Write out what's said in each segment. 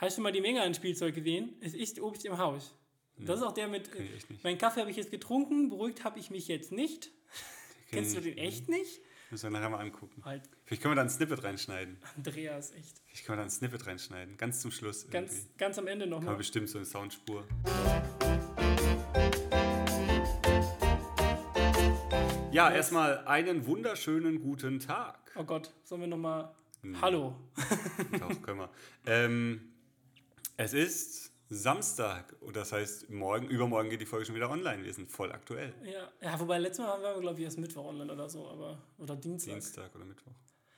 Hast du mal die Menge an Spielzeug gesehen? Es ist Obst im Haus. Das ist auch der mit. Ich nicht. Meinen Kaffee habe ich jetzt getrunken, beruhigt habe ich mich jetzt nicht. Kennst du den echt nicht? Müssen wir nachher mal angucken. Halt, Vielleicht können wir da ein Snippet reinschneiden. Andreas, echt. Vielleicht können wir da ein Snippet reinschneiden. Ganz zum Schluss. irgendwie. Ganz, ganz am Ende Kann man nochmal. bestimmt so eine Soundspur. Ja, erstmal einen wunderschönen guten Tag. Oh Gott, sollen wir nochmal. Hm. Hallo. Doch, können wir. Ähm, es ist Samstag und das heißt, morgen, übermorgen geht die Folge schon wieder online. Wir sind voll aktuell. Ja, ja wobei letztes Mal waren wir, glaube ich, erst Mittwoch online oder so, aber. Oder Dienstag. Dienstag oder Mittwoch.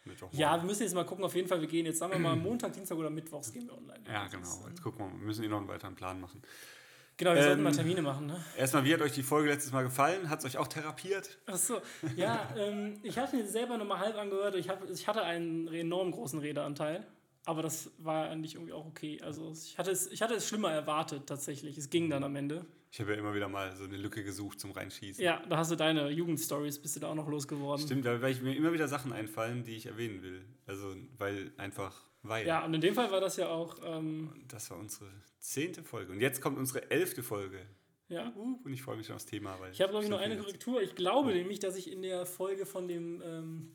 Mittwoch Ja, wir müssen jetzt mal gucken. Auf jeden Fall, wir gehen jetzt, sagen wir mal, Montag, Dienstag oder Mittwochs gehen wir online. Ja, genau. Jetzt gucken wir mal. Wir müssen eh noch einen weiteren Plan machen. Genau, wir sollten Ähm, mal Termine machen, ne? Erstmal, wie hat euch die Folge letztes Mal gefallen? Hat es euch auch therapiert? Achso, ja, ähm, ich habe mir selber nochmal halb angehört. Ich, hab, ich hatte einen enorm großen Redeanteil, aber das war eigentlich irgendwie auch okay. Also ich hatte es, ich hatte es schlimmer erwartet tatsächlich. Es ging dann am Ende. Ich habe ja immer wieder mal so eine Lücke gesucht zum Reinschießen. Ja, da hast du deine Jugendstories, bist du da auch noch losgeworden. Stimmt, da weil ich mir immer wieder Sachen einfallen, die ich erwähnen will. Also, weil einfach, weil. Ja, und in dem Fall war das ja auch, ähm, Das war unsere zehnte Folge. Und jetzt kommt unsere elfte Folge. ja. Uh, und ich freue mich schon aufs Thema. Weil Ich habe, glaube ich, noch eine Korrektur. Ich glaube nämlich, dass ich in der Folge von dem. Ähm,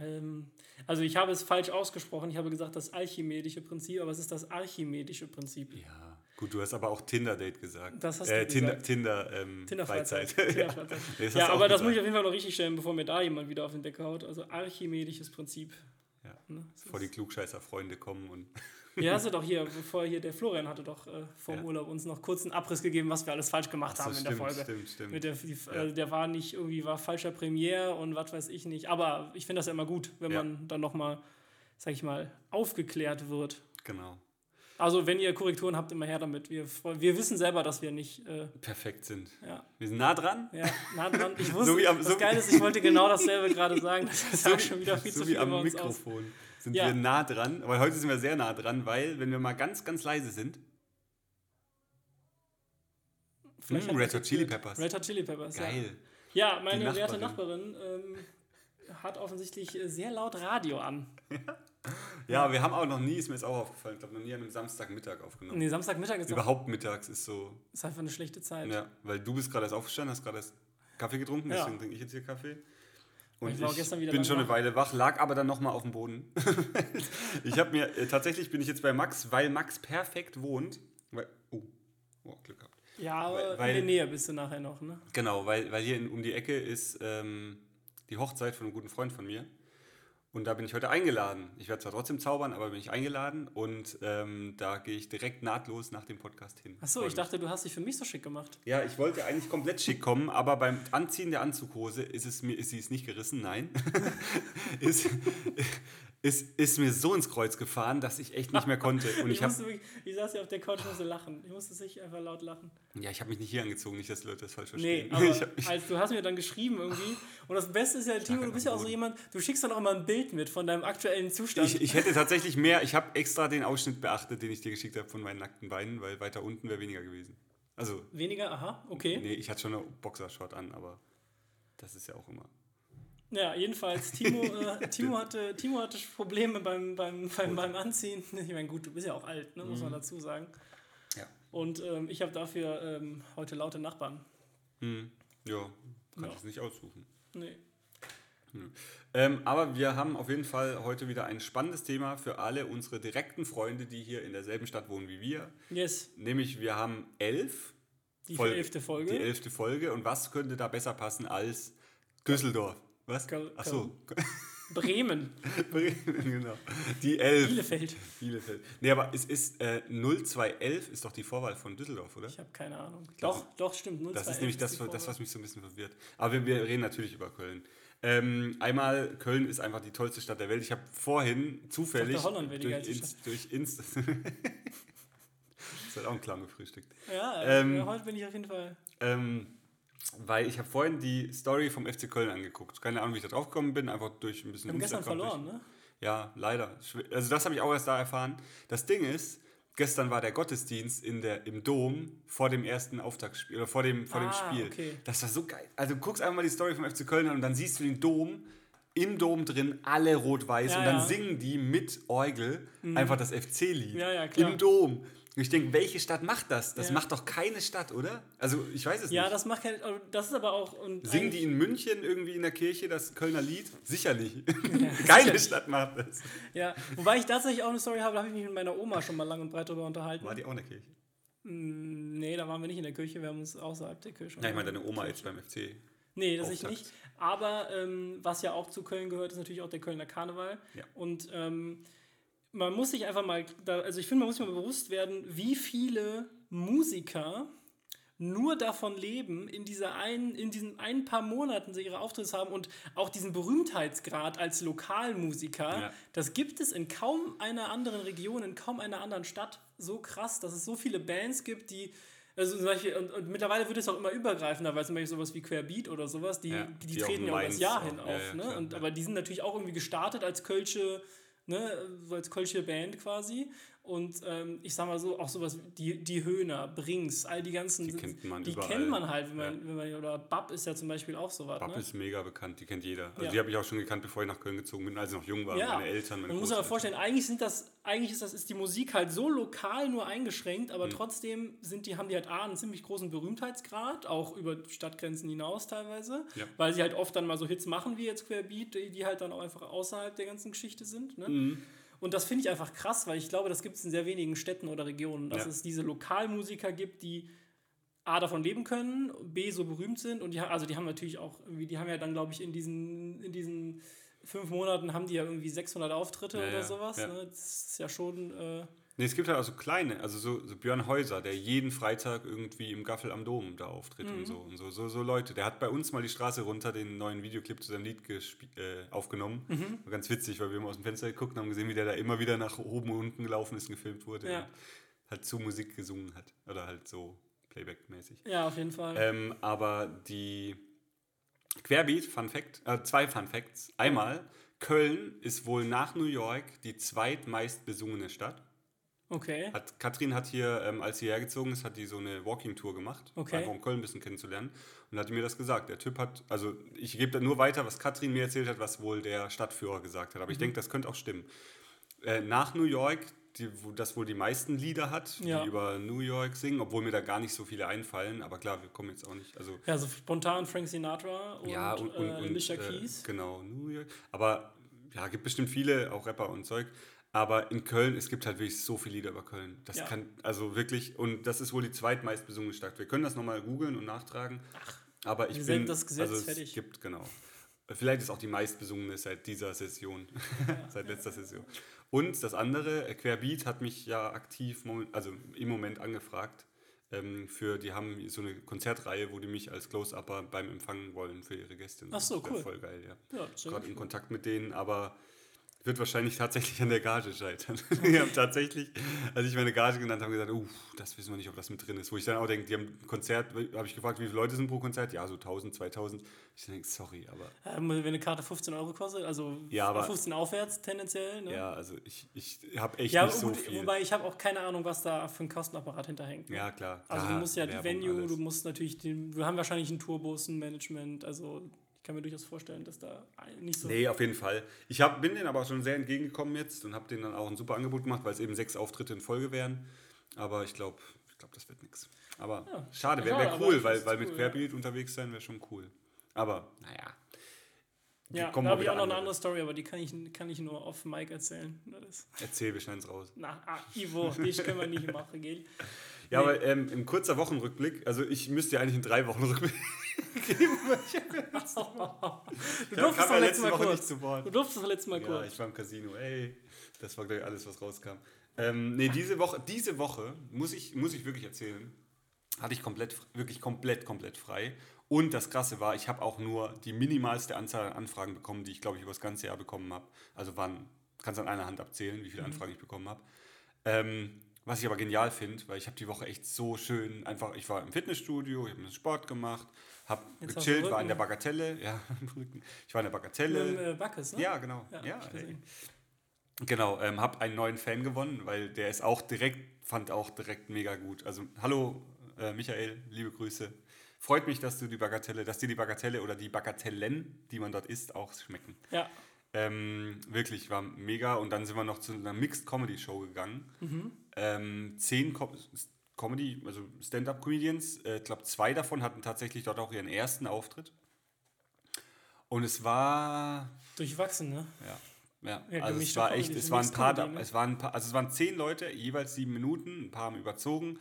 ähm, also, ich habe es falsch ausgesprochen. Ich habe gesagt, das alchimedische Prinzip, aber es ist das archimedische Prinzip. Ja, gut, du hast aber auch Tinder-Date gesagt. Das hast äh, du Tinder, gesagt. Tinder, ähm, Tinder-Freizeit. Freizeit. Hast ja, auch aber das muss ich gesagt. auf jeden Fall noch richtig stellen, bevor mir da jemand wieder auf den Deckel haut. Also, archimedisches Prinzip. Ja. Ne? Bevor die Klugscheißer-Freunde kommen und. Ja, hast du doch hier, bevor hier der Florian hatte doch äh, vor dem Ja. Urlaub uns noch kurz einen Abriss gegeben, was wir alles falsch gemacht So, haben in der Folge. stimmt, stimmt. Mit der, die, Ja. äh, der war nicht irgendwie, war falscher Premier und was weiß ich nicht. Aber ich finde das ja immer gut, wenn Ja. man dann nochmal, sag ich mal, aufgeklärt wird. Genau. Also, wenn ihr Korrekturen habt, immer her damit. Wir, wir wissen selber, dass wir nicht, äh, Perfekt sind. ja, Wir sind nah dran. ja, nah dran. Ich wusste, wie am- das so wie- Geile ist, ich wollte genau dasselbe gerade sagen. Das sagt schon wieder viel so zu wie viel am über uns aus. Sind Ja. wir nah dran. Aber heute sind wir sehr nah dran, weil, wenn wir mal ganz, ganz leise sind. Vielleicht hat Red Hot Chili. Peppers. Red Hot Chili Peppers, ja. Geil. Ja, meine Die werte Nachbarin. Nachbarin ähm, hat offensichtlich äh, sehr laut Radio an. Ja, wir haben auch noch nie, ist mir jetzt auch aufgefallen, ich glaube, noch nie an einem Samstagmittag aufgenommen. Nee, Samstagmittag ist, Überhaupt mittags ist so. ist einfach eine schlechte Zeit. Ja, weil du bist gerade erst aufgestanden, hast gerade erst Kaffee getrunken, Ja. deswegen trinke ich jetzt hier Kaffee. Und Ich ich, war auch gestern wieder bin schon eine. Weile wach, lag aber dann nochmal auf dem Boden. ich habe mir, äh, tatsächlich bin ich jetzt bei Max, weil Max perfekt wohnt. Weil, oh, oh, Glück gehabt. Ja, aber Weil- in der Nähe bist du nachher noch, ne? Genau, weil, weil hier in, um die Ecke ist ähm, die Hochzeit von einem guten Freund von mir. Und da bin ich heute eingeladen. Ich werde zwar trotzdem zaubern, aber bin ich eingeladen und ähm, da gehe ich direkt nahtlos nach dem Podcast hin. Achso, ich dachte, du hast dich für mich so schick gemacht. Ja, ich wollte eigentlich komplett schick kommen, aber beim Anziehen der Anzughose ist es mir, ist sie ist nicht gerissen, nein. ist, ist, ist mir so ins Kreuz gefahren, dass ich echt nicht mehr konnte. Und Ich, ich musste wirklich, ich saß hier auf der Couch und musste lachen. Ich musste sich einfach laut lachen. ja, ich habe mich nicht hier angezogen, nicht, dass die Leute das falsch Nee, verstehen. aber hab, ich, als du hast mir dann geschrieben irgendwie. Und das Beste ist ja, Timo, du bist ja auch so jemand, du schickst dann auch immer ein Bild mit von deinem aktuellen Zustand. ich, ich hätte tatsächlich mehr, ich habe extra den Ausschnitt beachtet, den ich dir geschickt habe von meinen nackten Beinen, weil weiter unten wäre weniger gewesen. Also, Weniger, aha, okay. nee, ich hatte schon eine Boxershort an, aber das ist ja auch immer. Ja, jedenfalls, Timo, äh, Timo, hatte, Timo hatte Probleme beim, beim, beim, beim Anziehen. Ich meine, gut, du bist ja auch alt, ne, muss man dazu sagen. Ja. Und ähm, ich habe dafür ähm, heute laute Nachbarn. Hm, ja, kann Ja. ich es nicht aussuchen. Nee. Ähm, aber wir haben auf jeden Fall heute wieder ein spannendes Thema für alle unsere direkten Freunde, die hier in derselben Stadt wohnen wie wir. Yes, Nämlich wir haben elf. die elfte Folge. Die elfte Folge. Und was könnte da besser passen als Düsseldorf? Was? Köln- Achso, Bremen, genau. Die elf. Bielefeld. Bielefeld. Nee, aber es ist äh, 0211 ist doch die Vorwahl von Düsseldorf, oder? Ich habe keine Ahnung. Doch, doch, stimmt. 0211 Das ist nämlich das, die das, was mich so ein bisschen verwirrt. Aber wir, wir reden natürlich über Köln. Ähm, einmal, Köln ist einfach die tollste Stadt der Welt. Ich habe vorhin zufällig Holland durch, Inst, durch Inst... das hat auch ein Clown gefrühstückt. Ja, äh, Ähm, heute bin ich auf jeden Fall. Ähm, weil ich habe vorhin die Story vom FC Köln angeguckt. Keine Ahnung, wie ich da drauf gekommen bin, einfach durch ein bisschen Wir haben gestern verloren, ne? Ja, leider. Also das habe ich auch erst da erfahren. Das Ding ist, gestern war der Gottesdienst in der, im Dom vor dem ersten Auftaktspiel oder vor dem, vor dem Ah, Spiel. okay. Das war so geil. Also du guckst einfach mal die Story vom FC Köln an und dann siehst du den Dom im Dom drin, alle rot-weiß Ja, und dann ja. Mhm. singen die mit Orgel einfach das FC-Lied Ja, im Dom. Und ich denke, welche Stadt macht das? Das Ja. macht doch keine Stadt, oder? Also ich weiß es Ja, nicht. das macht kein, das ist aber auch. Und Singen die in München irgendwie in der Kirche das Kölner Lied? Sicherlich. Keine Stadt macht das. Ja, wobei ich tatsächlich auch eine Story habe, da habe ich mich mit meiner Oma schon mal lang und breit darüber unterhalten. War die auch in der Kirche? Nee, da waren wir nicht in der Kirche, wir haben uns außerhalb der Kirche. Ja, ich meine, deine Oma jetzt beim FC. Nee, das ich nicht. Aber ähm, was ja auch zu Köln gehört, ist natürlich auch der Kölner Karneval. Ja. Und ähm, man muss sich einfach mal, da, also ich finde, man muss sich mal bewusst werden, wie viele Musiker nur davon leben, in, dieser einen, in diesen ein paar Monaten sie ihre Auftritte haben und auch diesen Berühmtheitsgrad als Lokalmusiker, Ja. das gibt es in kaum einer anderen Region, in kaum einer anderen Stadt so krass, dass es so viele Bands gibt, die also zum Beispiel, und, und mittlerweile wird es auch immer übergreifender, weil zum Beispiel sowas wie Querbeat oder sowas, die, Ja, die, die treten ja auch das Jahr hin Ja, auf. ja, ne? klar, und, ja. Aber die sind natürlich auch irgendwie gestartet als Kölsche, ne? als Kölsche Band quasi. Und ähm, ich sag mal so, auch sowas, wie die, die Höhner, Brings, all die ganzen, Die kennt man die überall. kennt man halt, wenn man, Ja. wenn man, oder Bab ist ja zum Beispiel auch sowas. Bab Ne? ist mega bekannt, die kennt jeder. Also Ja. die habe ich auch schon gekannt, bevor ich nach Köln gezogen bin, als ich noch jung war. Ja, Meine Eltern, meine man muss sich aber vorstellen, eigentlich sind das, eigentlich ist das, ist die Musik halt so lokal nur eingeschränkt, Mhm. aber trotzdem sind die, haben die halt A, einen ziemlich großen Berühmtheitsgrad, auch über Stadtgrenzen hinaus teilweise, Ja. weil sie halt oft dann mal so Hits machen wie jetzt Querbeat, die, die halt dann auch einfach außerhalb der ganzen Geschichte sind. Ne? Mhm. Und das finde ich einfach krass, weil ich glaube, das gibt es in sehr wenigen Städten oder Regionen, dass Ja. es diese Lokalmusiker gibt, die A davon leben können, B so berühmt sind und die also die haben natürlich auch irgendwie, die haben ja dann glaube ich in diesen in diesen fünf Monaten haben die ja irgendwie 600 Auftritte Ja, oder ja, sowas. ja. Ne? Das ist ja schon äh, Nee, es gibt halt auch so kleine, also so, so Björn Häuser, der jeden Freitag irgendwie im Gaffel am Dom da auftritt Mhm. und so. Und so, so, so Leute. Der hat bei uns mal die Straße runter den neuen Videoclip zu seinem Lied äh, aufgenommen. Mhm. War ganz witzig, weil wir immer aus dem Fenster geguckt und haben gesehen, wie der da immer wieder nach oben und unten gelaufen ist und gefilmt wurde. Ja. Und halt zu Musik gesungen hat. Oder halt so Playback-mäßig. ja auf jeden Fall. Ähm, aber die Querbeat, Fun Fact, äh, zwei Fun Facts. Einmal, Köln ist wohl nach New York die zweitmeist besungene Stadt. okay. Hat, Katrin hat hier, ähm, als sie hergezogen ist, hat die so eine Walking-Tour gemacht, Okay. einfach um Köln ein bisschen kennenzulernen. Und hat mir das gesagt. Der Typ hat, also ich gebe da nur weiter, was Katrin mir erzählt hat, was wohl der Stadtführer gesagt hat. Aber ich Mhm. denke, das könnte auch stimmen. Äh, nach New York, die, wo das wohl die meisten Lieder hat, Ja. die über New York singen, obwohl mir da gar nicht so viele einfallen. Aber klar, wir kommen jetzt auch nicht. Also Ja, so spontan Frank Sinatra und, ja, und, und, äh, und Alicia äh, Keys. Genau, New York. Aber ja, gibt bestimmt viele, auch Rapper und Zeug. Aber in Köln, es gibt halt wirklich so viele Lieder über Köln. Das Ja. kann, also wirklich, und das ist wohl die zweitmeist besungene Stadt. Wir können das nochmal googeln und nachtragen. aber ich bin, das Gesetz, also es fertig. gibt, genau. Vielleicht ist auch die meistbesungene seit dieser Session, seit letzter Session. Und das andere, äh, Querbeat hat mich ja aktiv, also im Moment angefragt. Ähm, für, die haben so eine Konzertreihe, wo die mich als Close-Upper beim Empfangen wollen für ihre Gäste. Ach so, cool. Voll geil, ja. Ja, Gerade in. Kontakt mit denen, aber wird wahrscheinlich tatsächlich an der Gage scheitern. die haben tatsächlich, als ich meine Gage genannt habe, gesagt, uff, das wissen wir nicht, ob das mit drin ist. Wo ich dann auch denke, die haben ein Konzert, habe ich gefragt, wie viele Leute sind pro Konzert? Ja, so 1000, 2000. Ich denke, sorry, aber Ähm, wenn eine Karte 15 Euro kostet, also Ja, aber- 15 aufwärts tendenziell. Ne? ja, also ich, ich habe echt Ja, nicht so gut, viel. wobei ich habe auch keine Ahnung, was da für ein Kostenapparat hinterhängt. ne? ja, klar. Also klar, du musst ja die Werbung, Venue, alles. du musst natürlich den, wir haben wahrscheinlich einen Tourbus, ein Management, also kann mir durchaus vorstellen, dass da nicht so. Nee, auf jeden Fall. Ich hab, bin denen aber schon sehr entgegengekommen jetzt und habe denen dann auch ein super Angebot gemacht, weil es eben sechs Auftritte in Folge wären. Aber ich glaube, ich glaub, das wird nichts. Aber Ja, schade, wäre wär cool, weil, weil mit cool, Querbeat unterwegs sein wäre schon cool. Aber naja. ja, da habe ich auch noch eine andere. andere Story, aber die kann ich, kann ich nur off Mic erzählen. Das, Erzähl, wir schneiden es raus. na, ah, Ivo, dich können wir nicht machen, gell? Ja, Nee. aber ähm, ein kurzer Wochenrückblick, also ich müsste ja eigentlich in drei Wochen Rückblick Du durftest doch letztes letzte Mal Woche nicht kurz. zu Wort. Du durftest doch letztes Mal Ja, kurz. ich war im Casino, ey. Das war, glaube ich, alles, was rauskam. Ähm, nee, diese Woche, diese Woche, muss ich, muss ich wirklich erzählen, hatte ich komplett, wirklich komplett, komplett frei. Und das Krasse war, ich habe auch nur die minimalste Anzahl an Anfragen bekommen, die ich, glaube ich, über das ganze Jahr bekommen habe. Also waren, kannst an einer Hand abzählen, wie viele Mhm. Anfragen ich bekommen habe. Ähm, was ich aber genial finde, weil ich habe die Woche echt so schön, einfach, ich war im Fitnessstudio, ich habe einen Sport gemacht, habe gechillt, war in der Bagatelle, ja, ich war in der Bagatelle. Mit äh, Backes, ne? Ja, genau. Ja, Ja. Genau, ähm, habe einen neuen Fan gewonnen, weil der ist auch direkt, fand auch direkt mega gut. Also hallo äh, Michael, liebe Grüße. freut mich, dass du die Bagatelle, dass dir die Bagatelle oder die Bagatellen, die man dort isst, auch schmecken. Ja. Ähm, wirklich, war mega. Und dann sind wir noch zu einer Mixed Comedy Show gegangen. Ähm, zehn Co Comedy, also Stand-up-Comedians. Äh, ich glaube, zwei davon hatten tatsächlich dort auch ihren ersten Auftritt. Und es war Durchwachsen, ne? ja, ja. Ja, also es war echt, es waren paar, Comedy, ne? es waren ein paar, also es waren zehn Leute, jeweils sieben Minuten, ein paar haben überzogen.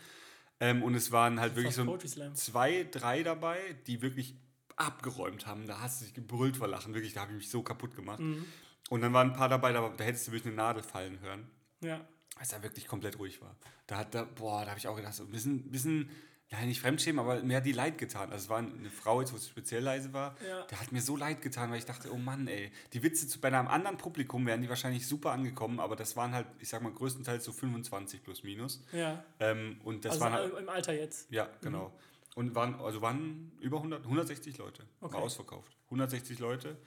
Ähm, und es waren halt wirklich so zwei, drei dabei, die wirklich abgeräumt haben. Da hast du dich gebrüllt vor Lachen, wirklich, da habe ich mich so kaputt gemacht. Mhm. Und dann waren ein paar dabei, da, da hättest du wirklich eine Nadel fallen hören, Ja. Es da wirklich komplett ruhig war. Da hat da, boah, da habe ich auch gedacht, so ein bisschen, bisschen, ja nicht Fremdschämen, aber mir hat die leid getan. Also es war eine Frau, jetzt wo es speziell leise war, Ja. der hat mir so leid getan, weil ich dachte, oh Mann, ey, die Witze zu, bei einem anderen Publikum wären die wahrscheinlich super angekommen, aber das waren halt, ich sag mal, größtenteils so 25 plus minus. Ja. Ähm, und das also waren halt, im Alter jetzt. ja, genau. Und waren, also waren über 100, 160 Leute. Okay. War ausverkauft. 160 Leute.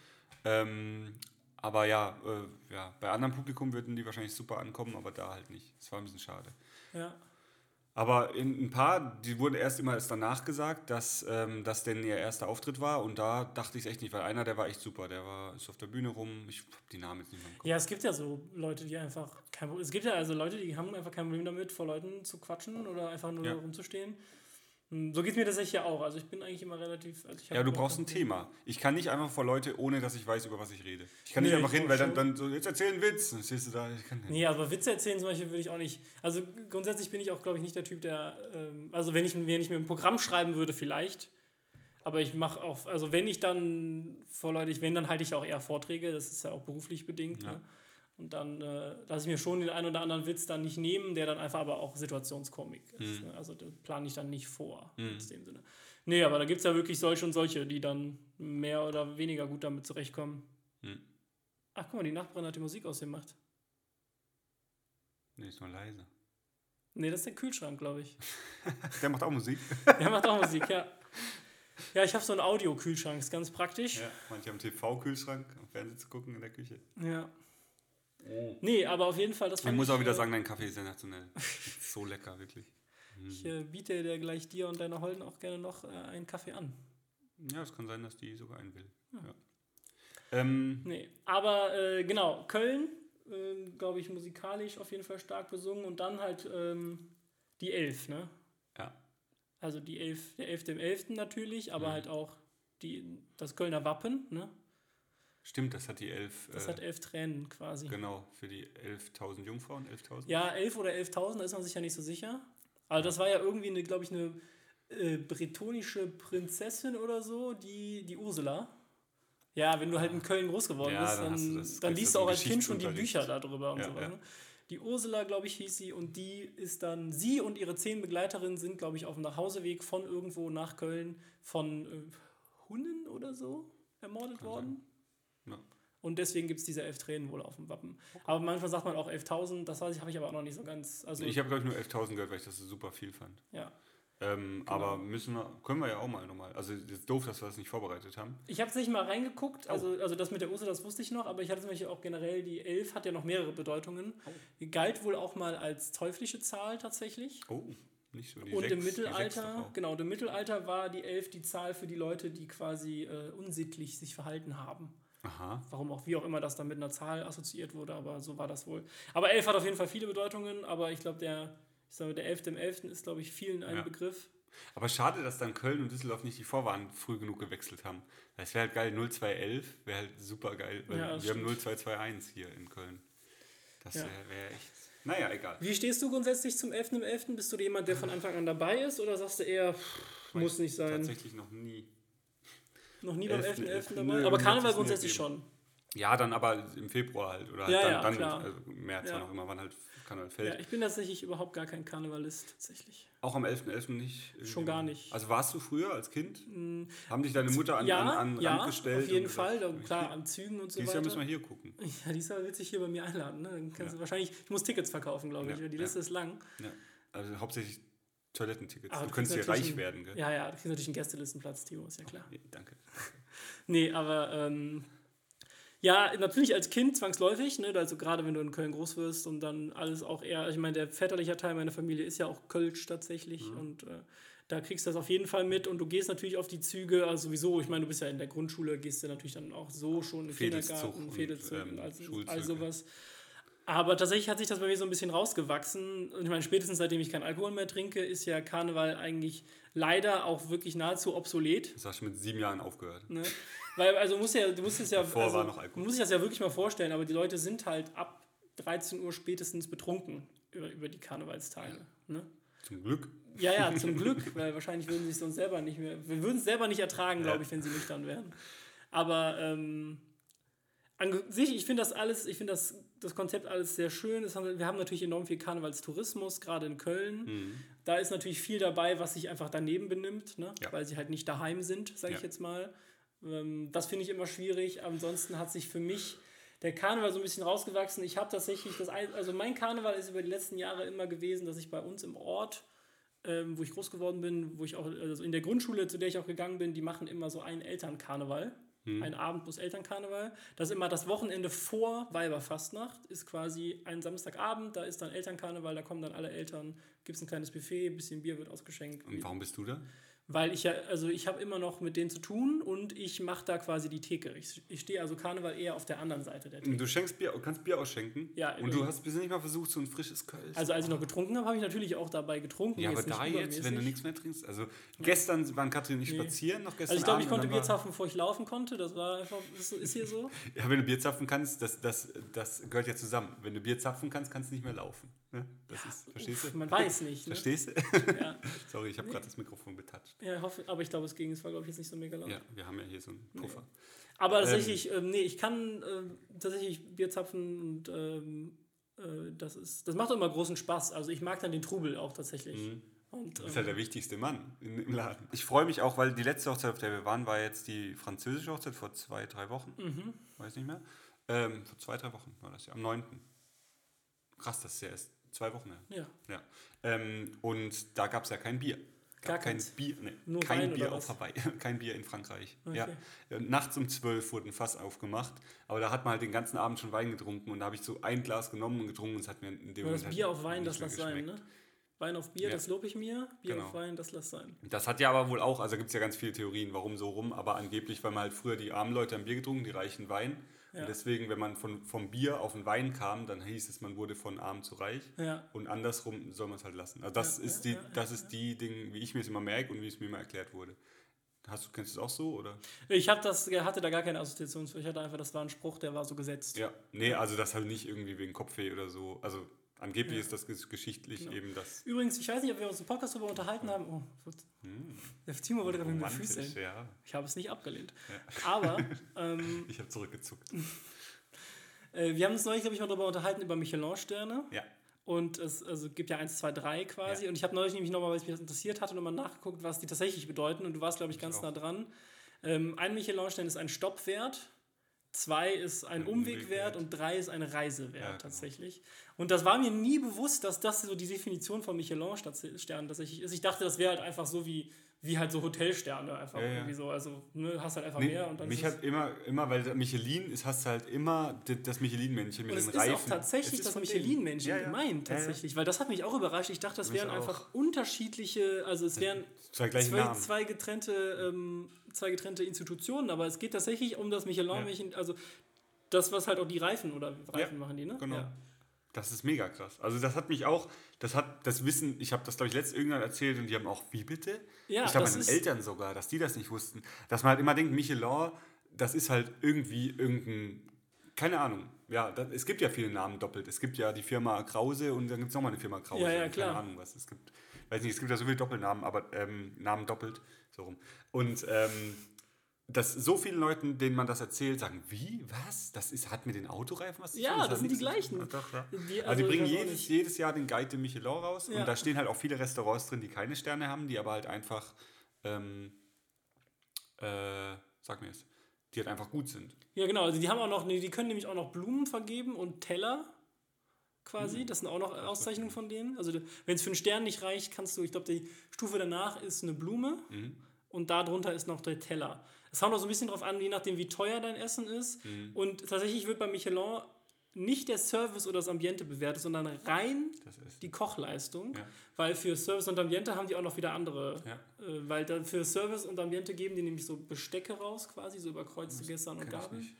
Ähm, aber ja, äh, ja, bei anderem Publikum würden die wahrscheinlich super ankommen, aber da halt nicht. Das war ein bisschen schade. Ja. Aber in ein paar, die wurden erst immer erst danach gesagt, dass das dass denn ihr erster Auftritt war. Und da dachte ich es echt nicht, weil einer, der war echt super. Der war ist auf der Bühne rum. Ich hab die Namen jetzt nicht mehr im Kopf. Ja, es gibt ja so Leute, die einfach kein Problem. Es gibt ja also Leute, die haben einfach kein Problem damit, vor Leuten zu quatschen oder einfach nur Ja. rumzustehen. Hm, So geht es mir tatsächlich ja auch. Also ich bin eigentlich immer relativ. Also Ja, du brauchst ein. Thema. Ich kann nicht einfach vor Leute, ohne dass ich weiß, über was ich rede. Ich kann Nee, nicht einfach hin, weil dann, dann so, jetzt erzähl einen Witz. Dann stehst du da. Ich kann nicht. Nee, aber Witze erzählen zum Beispiel würde ich auch nicht. Also grundsätzlich bin ich auch, glaube ich, nicht der Typ, der. Ähm, also wenn ich, wenn ich mir ein Programm schreiben würde, vielleicht. Aber ich mache auch, also wenn ich dann vor Leute, ich, wenn, dann halte ich auch eher Vorträge, das ist ja auch beruflich bedingt. Ja. Ne? Und dann äh, lasse ich mir schon den einen oder anderen Witz dann nicht nehmen, der dann einfach aber auch Situationskomik ist. Mhm. Ne? Also das plane ich dann nicht vor, in dem Sinne. Nee, aber da gibt es ja wirklich solche und solche, die dann mehr oder weniger gut damit zurechtkommen. Mhm. Ach, guck mal, die Nachbarin hat die Musik ausgemacht. Nee, ist nur leise. Nee, das ist der Kühlschrank, glaube ich. Der macht auch Musik. Der macht auch Musik, ja. Ja, ich habe so einen Audio-Kühlschrank, ist ganz praktisch. Ja, manche haben TV-Kühlschrank, um Fernsehen zu gucken in der Küche. Ja. Nee, aber auf jeden Fall, das Ich fand muss auch wieder äh, sagen, dein Kaffee ist sensationell. so lecker, wirklich. Ich äh, biete dir gleich dir und deiner Holden auch gerne noch äh, einen Kaffee an. Ja, es kann sein, dass die sogar einen will. Ja. Ähm, Nee, aber äh, genau, Köln, ähm, glaube ich, musikalisch auf jeden Fall stark besungen und dann halt ähm, die Elf, ne? ja. Also die Elf, der 11. im 11. natürlich, Mhm. aber halt auch die, das Kölner Wappen, ne? Stimmt, das hat die elf. Das äh, hat elf Tränen quasi. genau, für die 11.000 Jungfrauen, 11.000. Ja, 11 oder 11.000, da ist man sich ja nicht so sicher. Aber das war ja irgendwie, eine, glaube ich, eine äh, bretonische Prinzessin oder so, die, die Ursula. Ja, wenn du halt in Köln groß geworden Ja, bist, dann dann, du das- dann liest du auch als Kind schon die. Bücher darüber und Ja, so weiter. ja. ne? Die Ursula, glaube ich, hieß sie und die ist dann, sie und ihre zehn Begleiterinnen sind, glaube ich, auf dem Nachhauseweg von irgendwo nach Köln von äh, Hunnen oder so ermordet worden. Ja. Und deswegen gibt es diese elf Tränen wohl auf dem Wappen. Aber manchmal sagt man auch 11.000, das weiß ich, habe ich aber auch noch nicht so ganz. Also, Ich habe, glaube ich, nur 11.000 gehört, weil ich das super viel fand. ja. Ähm, Genau. Aber müssen wir, können wir ja auch mal nochmal. Also, es ist doof, dass wir das nicht vorbereitet haben. Ich habe nicht mal Oh. reingeguckt, also, also das mit der Ursula, das wusste ich noch, aber ich hatte zum Beispiel auch generell, die 11 hat ja noch mehrere Bedeutungen. Oh. Galt wohl auch mal als teuflische Zahl tatsächlich. Oh, nicht so. Die Und sechs, im die sechs Mittelalter, genau, im Mittelalter war die 11 die Zahl für die Leute, die quasi äh, unsittlich sich verhalten haben. Aha. Warum auch, wie auch immer das dann mit einer Zahl assoziiert wurde, aber so war das wohl. Aber 11 hat auf jeden Fall viele Bedeutungen, aber ich glaube, der, ich sage, der 11. im 11. ist, glaube ich, vielen ein Ja. Begriff. Aber schade, dass dann Köln und Düsseldorf nicht die Vorwarn früh genug gewechselt haben. Das wäre halt geil. 0211 wäre halt super geil. Weil Ja, wir haben stimmt. 0221 hier in Köln. Das Ja. wäre wär echt. Naja, egal. Wie stehst du grundsätzlich zum 11. im 11.? Bist du jemand, der von Anfang an dabei ist oder sagst du eher, pff, muss nicht sein? Tatsächlich noch nie. Noch nie beim 11. 11.11. 11. dabei? Aber Karneval grundsätzlich schon. Ja, dann aber im Februar halt. Oder halt Ja, dann, ja, dann klar. also März, Ja. wann auch immer, wann halt Karneval fällt. Ja, ich bin tatsächlich überhaupt gar kein Karnevalist, tatsächlich. Auch am 11.11. nicht? irgendwie? Schon gar nicht. Also warst du früher als Kind? Haben dich deine Mutter an, ja, an, an ja, Rand gestellt? auf jeden Fall. gesagt, klar, an Zügen und so Dieses Jahr müssen weiter. wir hier gucken. Ja, diesmal wird sich hier bei mir einladen. Ne? Dann kannst du wahrscheinlich, ich muss Tickets verkaufen, glaube ich. Ja, weil die ja. Liste ist lang. Ja. Also hauptsächlich Toilettentickets. Aber du du könntest hier reich werden, gell? Ja, ja, du kriegst natürlich einen Gästelistenplatz, Timo, ist ja klar. Nee, danke. Nee, aber ähm, Ja, natürlich als Kind zwangsläufig, ne? also gerade wenn du in Köln groß wirst und dann alles auch eher, ich meine, der väterliche Teil meiner Familie ist ja auch Kölsch tatsächlich Mhm. und äh, da kriegst du das auf jeden Fall mit und du gehst natürlich auf die Züge, also sowieso, ich meine, du bist ja in der Grundschule, gehst du natürlich dann auch so schon in den Kindergarten, und, Fädelzug ähm, und all, all ja. Aber tatsächlich hat sich das bei mir so ein bisschen rausgewachsen. Und ich meine, spätestens seitdem ich keinen Alkohol mehr trinke, ist ja Karneval eigentlich leider auch wirklich nahezu obsolet. Das hast du mit sieben Jahren aufgehört. Ne? Weil, also musst ja, du musst es ja, Davor also, war noch Alkohol. du musst dich das ja wirklich mal vorstellen, aber die Leute sind halt ab 13 Uhr spätestens betrunken über, über die Karnevalstage. Ne? Zum Glück. Ja, ja, zum Glück, weil wahrscheinlich würden sie es sonst selber nicht mehr, wir würden es selber nicht ertragen, glaube Ja. ich, wenn sie nüchtern wären. Aber ähm, an sich, ich finde das alles, ich finde das, das Konzept alles sehr schön. Haben, wir haben natürlich enorm viel Karnevalstourismus, gerade in Köln. Mhm. Da ist natürlich viel dabei, was sich einfach daneben benimmt, ne? Ja. weil sie halt nicht daheim sind, sage ich Ja. jetzt mal. Ähm, das finde ich immer schwierig. Ansonsten hat sich für mich der Karneval so ein bisschen rausgewachsen. Ich habe tatsächlich das, also mein Karneval ist über die letzten Jahre immer gewesen, dass ich bei uns im Ort, ähm, wo ich groß geworden bin, wo ich auch, also in der Grundschule, zu der ich auch gegangen bin, die machen immer so einen Elternkarneval. Ein Abend plus Elternkarneval. Das ist immer das Wochenende vor Weiberfastnacht, ist quasi ein Samstagabend, da ist dann Elternkarneval, da kommen dann alle Eltern, gibt es ein kleines Buffet, ein bisschen Bier wird ausgeschenkt. Und warum bist du da? Weil ich ja, also ich habe immer noch mit denen zu tun und ich mache da quasi die Theke. Ich, ich stehe also Karneval eher auf der anderen Seite der Theke. Du schenkst Bier, kannst Bier ausschenken. Ja, Und du hast bist nicht mal versucht, so ein frisches Kölsch. Also als ich noch getrunken habe, habe ich natürlich auch dabei getrunken. ja, aber da jetzt, wenn du nichts mehr trinkst. Also gestern waren Katrin nicht Nee. spazieren, noch gestern Also ich glaube, ich konnte Bier zapfen, bevor ich laufen konnte. Das war einfach, ist, ist hier so. Ja, wenn du Bier zapfen kannst, das, das, das gehört ja zusammen. Wenn du Bier zapfen kannst, kannst du nicht mehr laufen. Ne? Das ist, verstehst Uff, du? man weiß nicht. Ne? Verstehst du? Ja. Sorry, ich habe gerade das Mikrofon betatscht. ja, hoffe, aber ich glaube, es ging. Es war, glaube ich, jetzt nicht so mega laut. Ja, wir haben ja hier so einen Puffer. Aber tatsächlich, ähm, nee, ich kann ähm, tatsächlich Bier zapfen und ähm, äh, das, ist, das macht auch immer großen Spaß. Also ich mag dann den Trubel auch tatsächlich. Und, Du bist ähm, halt der wichtigste Mann in, im Laden. Ich freue mich auch, weil die letzte Hochzeit, auf der wir waren, war jetzt die französische Hochzeit vor zwei, drei Wochen. Mhm. Weiß nicht mehr. Ähm, vor zwei, drei Wochen war das ja. Am 9. Krass, das ist ja erst zwei Wochen her. ja. Ja. Ähm, und da gab es ja kein Bier. Gar kein keins? Bier, nee, kein Wein Bier auf? Hawaii, kein Bier in Frankreich. Okay. Ja. Ja, Nachts um 12 wurde ein Fass aufgemacht, aber da hat man halt den ganzen Abend schon Wein getrunken und da habe ich so ein Glas genommen und getrunken und es hat mir in dem Aber das Moment Bier halt auf Wein, das lass sein, ne? Wein auf Bier, Ja. das lobe ich mir. Bier Genau. auf Wein, das lass sein. Das hat ja aber wohl auch, also gibt es ja ganz viele Theorien, warum so rum, aber angeblich, weil man halt früher die armen Leute haben Bier getrunken, die reichen Wein. Ja. Und deswegen, wenn man von, vom Bier auf den Wein kam, dann hieß es, man wurde von arm zu reich. Ja. Und andersrum soll man es halt lassen. Also das Ja, ist ja, die, ja, ja, das ist die Ding, wie ich mir es immer merke und wie es mir immer erklärt wurde. Hast du, kennst du es auch so, oder? Ich hab das, hatte da gar keine Assoziation. Ich hatte einfach, das war ein Spruch, der war so gesetzt. Ja. Nee, also das halt nicht irgendwie wegen Kopfweh oder so. Also angeblich ist das ges- geschichtlich Genau. eben das Übrigens, ich weiß nicht, ob wir uns im Podcast darüber unterhalten haben. Oh, wird- der Timo wollte gerade mit mir füßeln. ja. Ich habe es nicht abgelehnt. Aber ähm, Ich habe zurückgezuckt. äh, wir haben uns neulich, glaube ich, mal darüber unterhalten, über Michelin-Sterne. Ja. Und es also, gibt ja 1, 2, 3 quasi. Ja. Und ich habe neulich nämlich nochmal, weil mich das interessiert hatte, nochmal nachgeguckt, was die tatsächlich bedeuten. Und du warst, glaube ich, ganz auch. nah dran. Ähm, ein Michelin-Stern ist ein Stoppwert. Zwei ist ein, Ein Umwegwert Umwegwert. und drei ist ein Reisewert Ja, genau. tatsächlich. Und das war mir nie bewusst, dass das so die Definition von Michelin-Sternen tatsächlich ist. Ich dachte, das wäre halt einfach so wie, wie halt so Hotelsterne. Einfach Ja, ja. irgendwie so. Also ne, hast halt einfach Nee, mehr und dann mich hat immer, immer, weil Michelin ist, hast du halt immer das Michelin-Männchen mit Und den ist Reifen. auch tatsächlich Es ist das von denen. Michelin-Männchen Ja, ja. gemeint, Ja, ja. tatsächlich. Weil das hat mich auch überrascht. Ich dachte, das Mich wären auch. einfach unterschiedliche, also es wären Zwei zwei, zwei, getrennte, ähm, zwei getrennte Institutionen, aber es geht tatsächlich um das Michelin-Männchen, also das, was halt auch die Reifen oder Reifen Ja, machen die, ne? genau. Das ist mega krass. Also das hat mich auch, das hat das Wissen, ich habe das glaube ich letztes irgendwann erzählt und die haben auch, wie bitte? Ja, ich glaube das meine ist- Eltern sogar, dass die das nicht wussten. Dass man halt immer denkt, Michelin, das ist halt irgendwie irgendein, keine Ahnung. Ja, das, es gibt ja viele Namen doppelt. Es gibt ja die Firma Krause und dann gibt es nochmal eine Firma Krause. Ja, ja, Keine klar. Ahnung was. Es gibt, weiß nicht, es gibt ja so viele Doppelnamen, aber ähm, Namen doppelt, so rum. Und ähm, dass so vielen Leuten, denen man das erzählt, sagen, wie, was? Das ist, hat mit den Autoreifen was zu Ja, tun? das hat sind die gleichen. Ach, doch, ja. Die- Also, die bringen jedes, jedes Jahr den Guide de Michelin raus Ja. und da stehen halt auch viele Restaurants drin, die keine Sterne haben, die aber halt einfach, ähm, äh, sag mir jetzt, die halt einfach gut sind. Ja, genau. Also die haben auch noch, die können nämlich auch noch Blumen vergeben und Teller quasi. Mhm. Das sind auch noch Auszeichnungen von denen. Also wenn es für einen Stern nicht reicht, kannst du, ich glaube, die Stufe danach ist eine Blume Mhm. und darunter ist noch der Teller. Es kommt auch so ein bisschen drauf an, je nachdem, wie teuer dein Essen ist. Und tatsächlich wird bei Michelin nicht der Service oder das Ambiente bewertet, sondern rein Das die Kochleistung. Ja. Weil für Service und Ambiente haben die auch noch wieder andere. Ja. Äh, weil dann für Service und Ambiente geben die nämlich so Bestecke raus, quasi, so überkreuzte Gessern und ich Gabeln. nicht.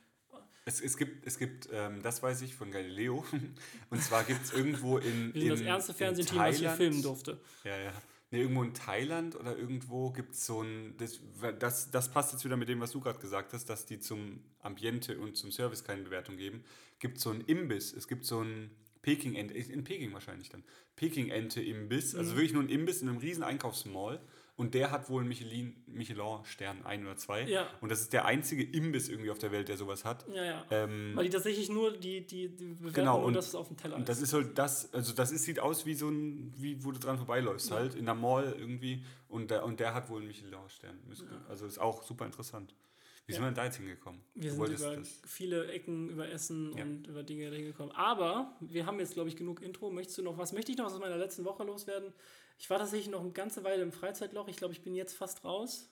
Es, es gibt, es gibt ähm, das weiß ich von Galileo. Und zwar gibt es irgendwo in. Wir sind das in- ernste in Fernsehteam, was Thailand- filmen durfte. Ja, ja. Nee, irgendwo in Thailand oder irgendwo gibt es so ein. Das, das, das passt jetzt wieder mit dem, was du gerade gesagt hast, dass die zum Ambiente und zum Service keine Bewertung geben. Gibt so ein Imbiss. Es gibt so ein Peking-Ente, in Peking wahrscheinlich dann. Peking-Ente-Imbiss. Also Mhm. wirklich nur ein Imbiss in einem riesen Einkaufsmall. Und der hat wohl einen Michelin, Michelin-Stern, ein oder zwei. Ja. Und das ist der einzige Imbiss irgendwie auf der Welt, der sowas hat. Ja, ja. Ähm, Weil die tatsächlich nur die, die, die bewerten Genau, nur, und- dass es auf dem Teller und das ist halt das, also das ist, sieht aus wie so ein, wie wo du dran vorbeiläufst halt, in der Mall irgendwie. Und der, und der hat wohl einen Michelin-Stern. Also ist auch super interessant. Wie sind Ja. wir da jetzt hingekommen? Wir Du sind über das- viele Ecken, über Essen Ja. und über Dinge hingekommen. Aber wir haben jetzt, glaube ich, genug Intro. Möchtest du noch was? Möchte ich noch aus meiner letzten Woche loswerden? Ich war tatsächlich noch eine ganze Weile im Freizeitloch. Ich glaube, ich bin jetzt fast raus.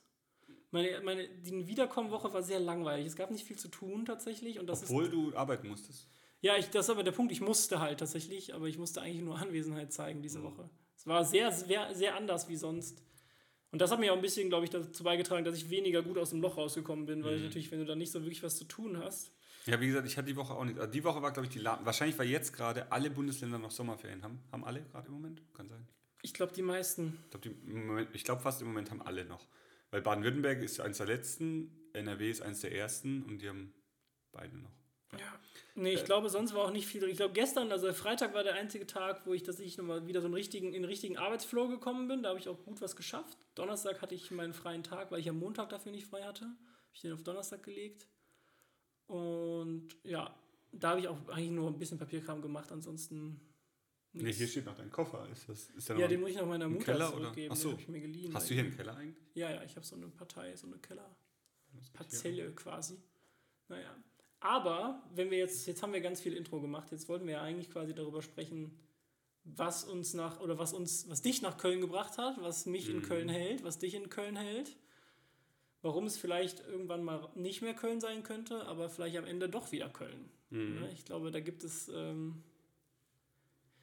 Meine, meine, die Wiederkommenwoche war sehr langweilig. Es gab nicht viel zu tun tatsächlich. Und das ist Obwohl du arbeiten musstest. Ja, ich, das ist aber der Punkt. Ich musste halt tatsächlich, aber ich musste eigentlich nur Anwesenheit zeigen diese Mhm. Woche. Es war sehr, sehr, sehr anders wie sonst. Und das hat mir auch ein bisschen, glaube ich, dazu beigetragen, dass ich weniger gut aus dem Loch rausgekommen bin, Mhm. weil ich natürlich, wenn du da nicht so wirklich was zu tun hast. Ja, wie gesagt, ich hatte die Woche auch nicht. Also die Woche war, glaube ich, die La Wahrscheinlich, weil jetzt gerade alle Bundesländer noch Sommerferien haben. Haben alle gerade im Moment? Kann sein. Ich glaube, die meisten. Ich glaube, glaube, fast im Moment haben alle noch. Weil Baden-Württemberg ist eins der letzten, NRW ist eins der ersten und die haben beide noch. Ja. Nee, ich glaube, sonst war auch nicht viel drin. Ich glaube, gestern, also Freitag war der einzige Tag, wo ich tatsächlich nochmal wieder so einen richtigen, in den richtigen Arbeitsflow gekommen bin. Da habe ich auch gut was geschafft. Donnerstag hatte ich meinen freien Tag, weil ich am Montag dafür nicht frei hatte. Habe ich den auf Donnerstag gelegt. Und ja, da habe ich auch eigentlich nur ein bisschen Papierkram gemacht, ansonsten. Nee, hier steht noch dein Koffer. Ist das, ist der Ja, den muss ich noch meiner Mutter Keller, oder? zurückgeben. Ach so. Den habe ich mir geliehen. Hast du hier einen Keller eigentlich? Ja, ja, ich habe so eine Partei, so eine Keller. Parzelle quasi. Naja. Aber, wenn wir jetzt, jetzt haben wir ganz viel Intro gemacht, jetzt wollten wir ja eigentlich quasi darüber sprechen, was uns nach, oder was uns, was dich nach Köln gebracht hat, was mich in Mhm. Köln hält, was dich in Köln hält. Warum es vielleicht irgendwann mal nicht mehr Köln sein könnte, aber vielleicht am Ende doch wieder Köln. Mhm. Ne? Ich glaube, da gibt es. Ähm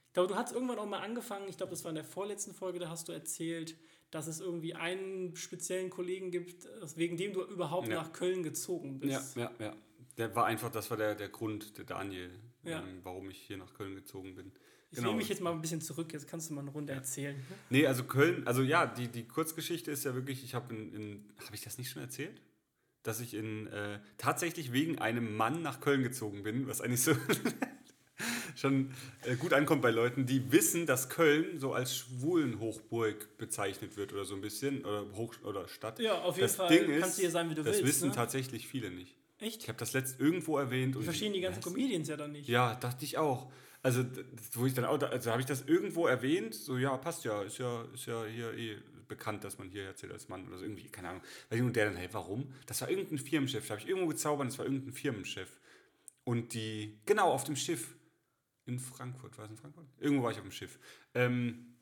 ich glaube, du hast irgendwann auch mal angefangen, ich glaube, das war in der vorletzten Folge, da hast du erzählt, dass es irgendwie einen speziellen Kollegen gibt, wegen dem du überhaupt Ja. nach Köln gezogen bist. Ja, ja, ja. Der war einfach, das war der, der Grund, der Daniel, Ja. ähm, warum ich hier nach Köln gezogen bin. Ich nehme mich jetzt mal ein bisschen zurück, jetzt kannst du mal eine Runde erzählen. Nee, also Köln, also ja, die, die Kurzgeschichte ist ja wirklich, ich habe in, in habe ich das nicht schon erzählt? Dass ich in, äh, tatsächlich wegen einem Mann nach Köln gezogen bin, was eigentlich so schon äh, gut ankommt bei Leuten, die wissen, dass Köln so als Schwulenhochburg bezeichnet wird oder so ein bisschen, oder, Hoch, oder Stadt. Ja, auf jeden das Fall Ding ist, kannst du hier sein, wie du das willst. wissen ne? tatsächlich viele nicht. Ich Echt? habe das letzt irgendwo erwähnt. Die und verstehen die ganzen Was? Comedians ja dann nicht. Ja, dachte ich auch. Also, wo ich dann auch, also habe ich das irgendwo erwähnt, so, ja, passt ja, ist ja, ist ja hier eh bekannt, dass man hier erzählt als Mann oder so, irgendwie, keine Ahnung. Ich- und der dann, hey, warum? Das war irgendein Firmenchef, da habe ich irgendwo gezaubert, das war irgendein Firmenchef. Und die, genau, auf dem Schiff in Frankfurt, war es in Frankfurt? Irgendwo war ich auf dem Schiff. Ähm,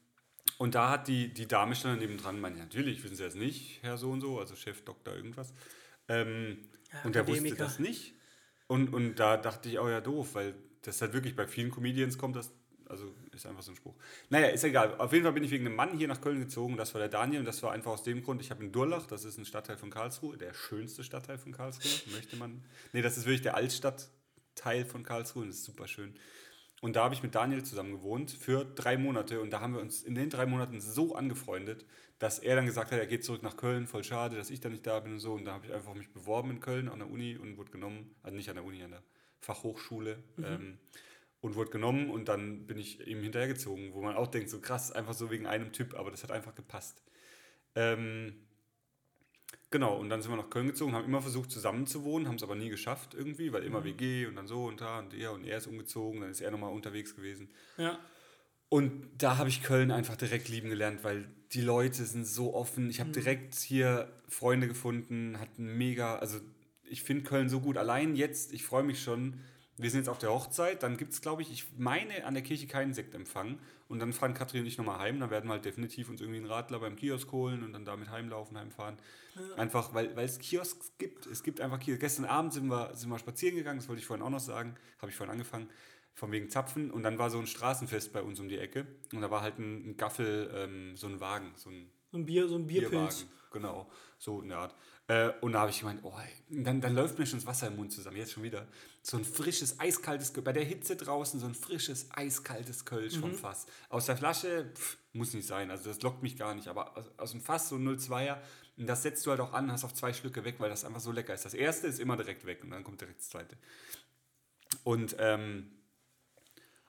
und da hat die, die Dame stand daneben dran, meinte, natürlich, wissen Sie das nicht, Herr so und so, also Chef, Doktor, irgendwas. Ähm, Ja, und der wusste das nicht. Und, und da dachte ich, oh ja, doof, weil das halt wirklich bei vielen Comedians kommt das, also ist einfach so ein Spruch. Naja, ist egal. Auf jeden Fall bin ich wegen einem Mann hier nach Köln gezogen. Das war der Daniel und das war einfach aus dem Grund, ich habe in Durlach, das ist ein Stadtteil von Karlsruhe, der schönste Stadtteil von Karlsruhe, möchte man. Nee, das ist wirklich der Altstadtteil von Karlsruhe und das ist super schön. Und da habe ich mit Daniel zusammen gewohnt für drei Monate. Und da haben wir uns in den drei Monaten so angefreundet, dass er dann gesagt hat, er geht zurück nach Köln, voll schade, dass ich da nicht da bin und so. Und da habe ich einfach mich beworben in Köln an der Uni und wurde genommen, also nicht an der Uni, an der Fachhochschule ähm, und wurde genommen. Und dann bin ich ihm hinterhergezogen, wo man auch denkt, so krass, einfach so wegen einem Typ, aber das hat einfach gepasst. Ähm, Genau, und dann sind wir nach Köln gezogen, haben immer versucht zusammen zu wohnen, haben es aber nie geschafft irgendwie, weil immer WG und dann so und da und er und er ist umgezogen, dann ist er nochmal unterwegs gewesen. Ja. Und da habe ich Köln einfach direkt lieben gelernt, weil die Leute sind so offen. Ich habe direkt hier Freunde gefunden, hatten mega, also ich finde Köln so gut. Allein jetzt, ich freue mich schon, wir sind jetzt auf der Hochzeit, dann gibt es, glaube ich, ich meine an der Kirche keinen Sektempfang. Und dann fahren Katrin und ich nochmal heim. Dann werden wir halt definitiv uns irgendwie einen Radler beim Kiosk holen und dann damit heimlaufen, heimfahren. Einfach, weil, weil es Kiosks gibt. Es gibt einfach Kiosks. Gestern Abend sind wir, sind wir spazieren gegangen, das wollte ich vorhin auch noch sagen. Habe ich vorhin angefangen. Von wegen Zapfen. Und dann war so ein Straßenfest bei uns um die Ecke. Und da war halt ein, ein Gaffel, ähm, so ein Wagen, so ein, so ein Bier, so ein Bierpilz. Bierwagen, genau. So eine Art. Äh, und da habe ich gemeint, oh, dann, dann läuft mir schon das Wasser im Mund zusammen, jetzt schon wieder. So ein frisches, eiskaltes, bei der Hitze draußen, so ein frisches, eiskaltes Kölsch mhm. vom Fass. Aus der Flasche, pff, muss nicht sein, also das lockt mich gar nicht, aber aus, aus dem Fass so 0,2er, und das setzt du halt auch an, hast auf zwei Schlücke weg, weil das einfach so lecker ist. Das erste ist immer direkt weg und dann kommt direkt das zweite. Und, ähm,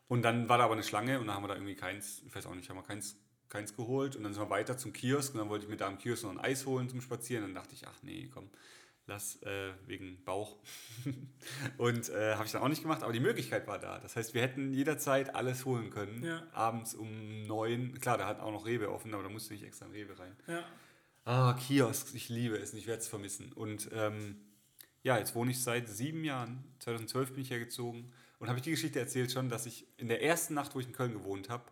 und dann war da aber eine Schlange und dann haben wir da irgendwie keins, ich weiß auch nicht, haben wir keins keins geholt und dann sind wir weiter zum Kiosk und dann wollte ich mir da am Kiosk noch ein Eis holen zum Spazieren. Dann dachte ich, ach nee, komm, lass äh, wegen Bauch. und äh, habe ich dann auch nicht gemacht, aber die Möglichkeit war da. Das heißt, wir hätten jederzeit alles holen können. Ja. Abends um neun. Klar, da hat auch noch Rewe offen, aber da musste nicht extra ein Rewe rein. Ja. Ah, Kiosk, ich liebe es und ich werde es vermissen. Und ähm, ja, jetzt wohne ich seit sieben Jahren. 2012 bin ich hergezogen und habe ich die Geschichte erzählt schon, dass ich in der ersten Nacht, wo ich in Köln gewohnt habe,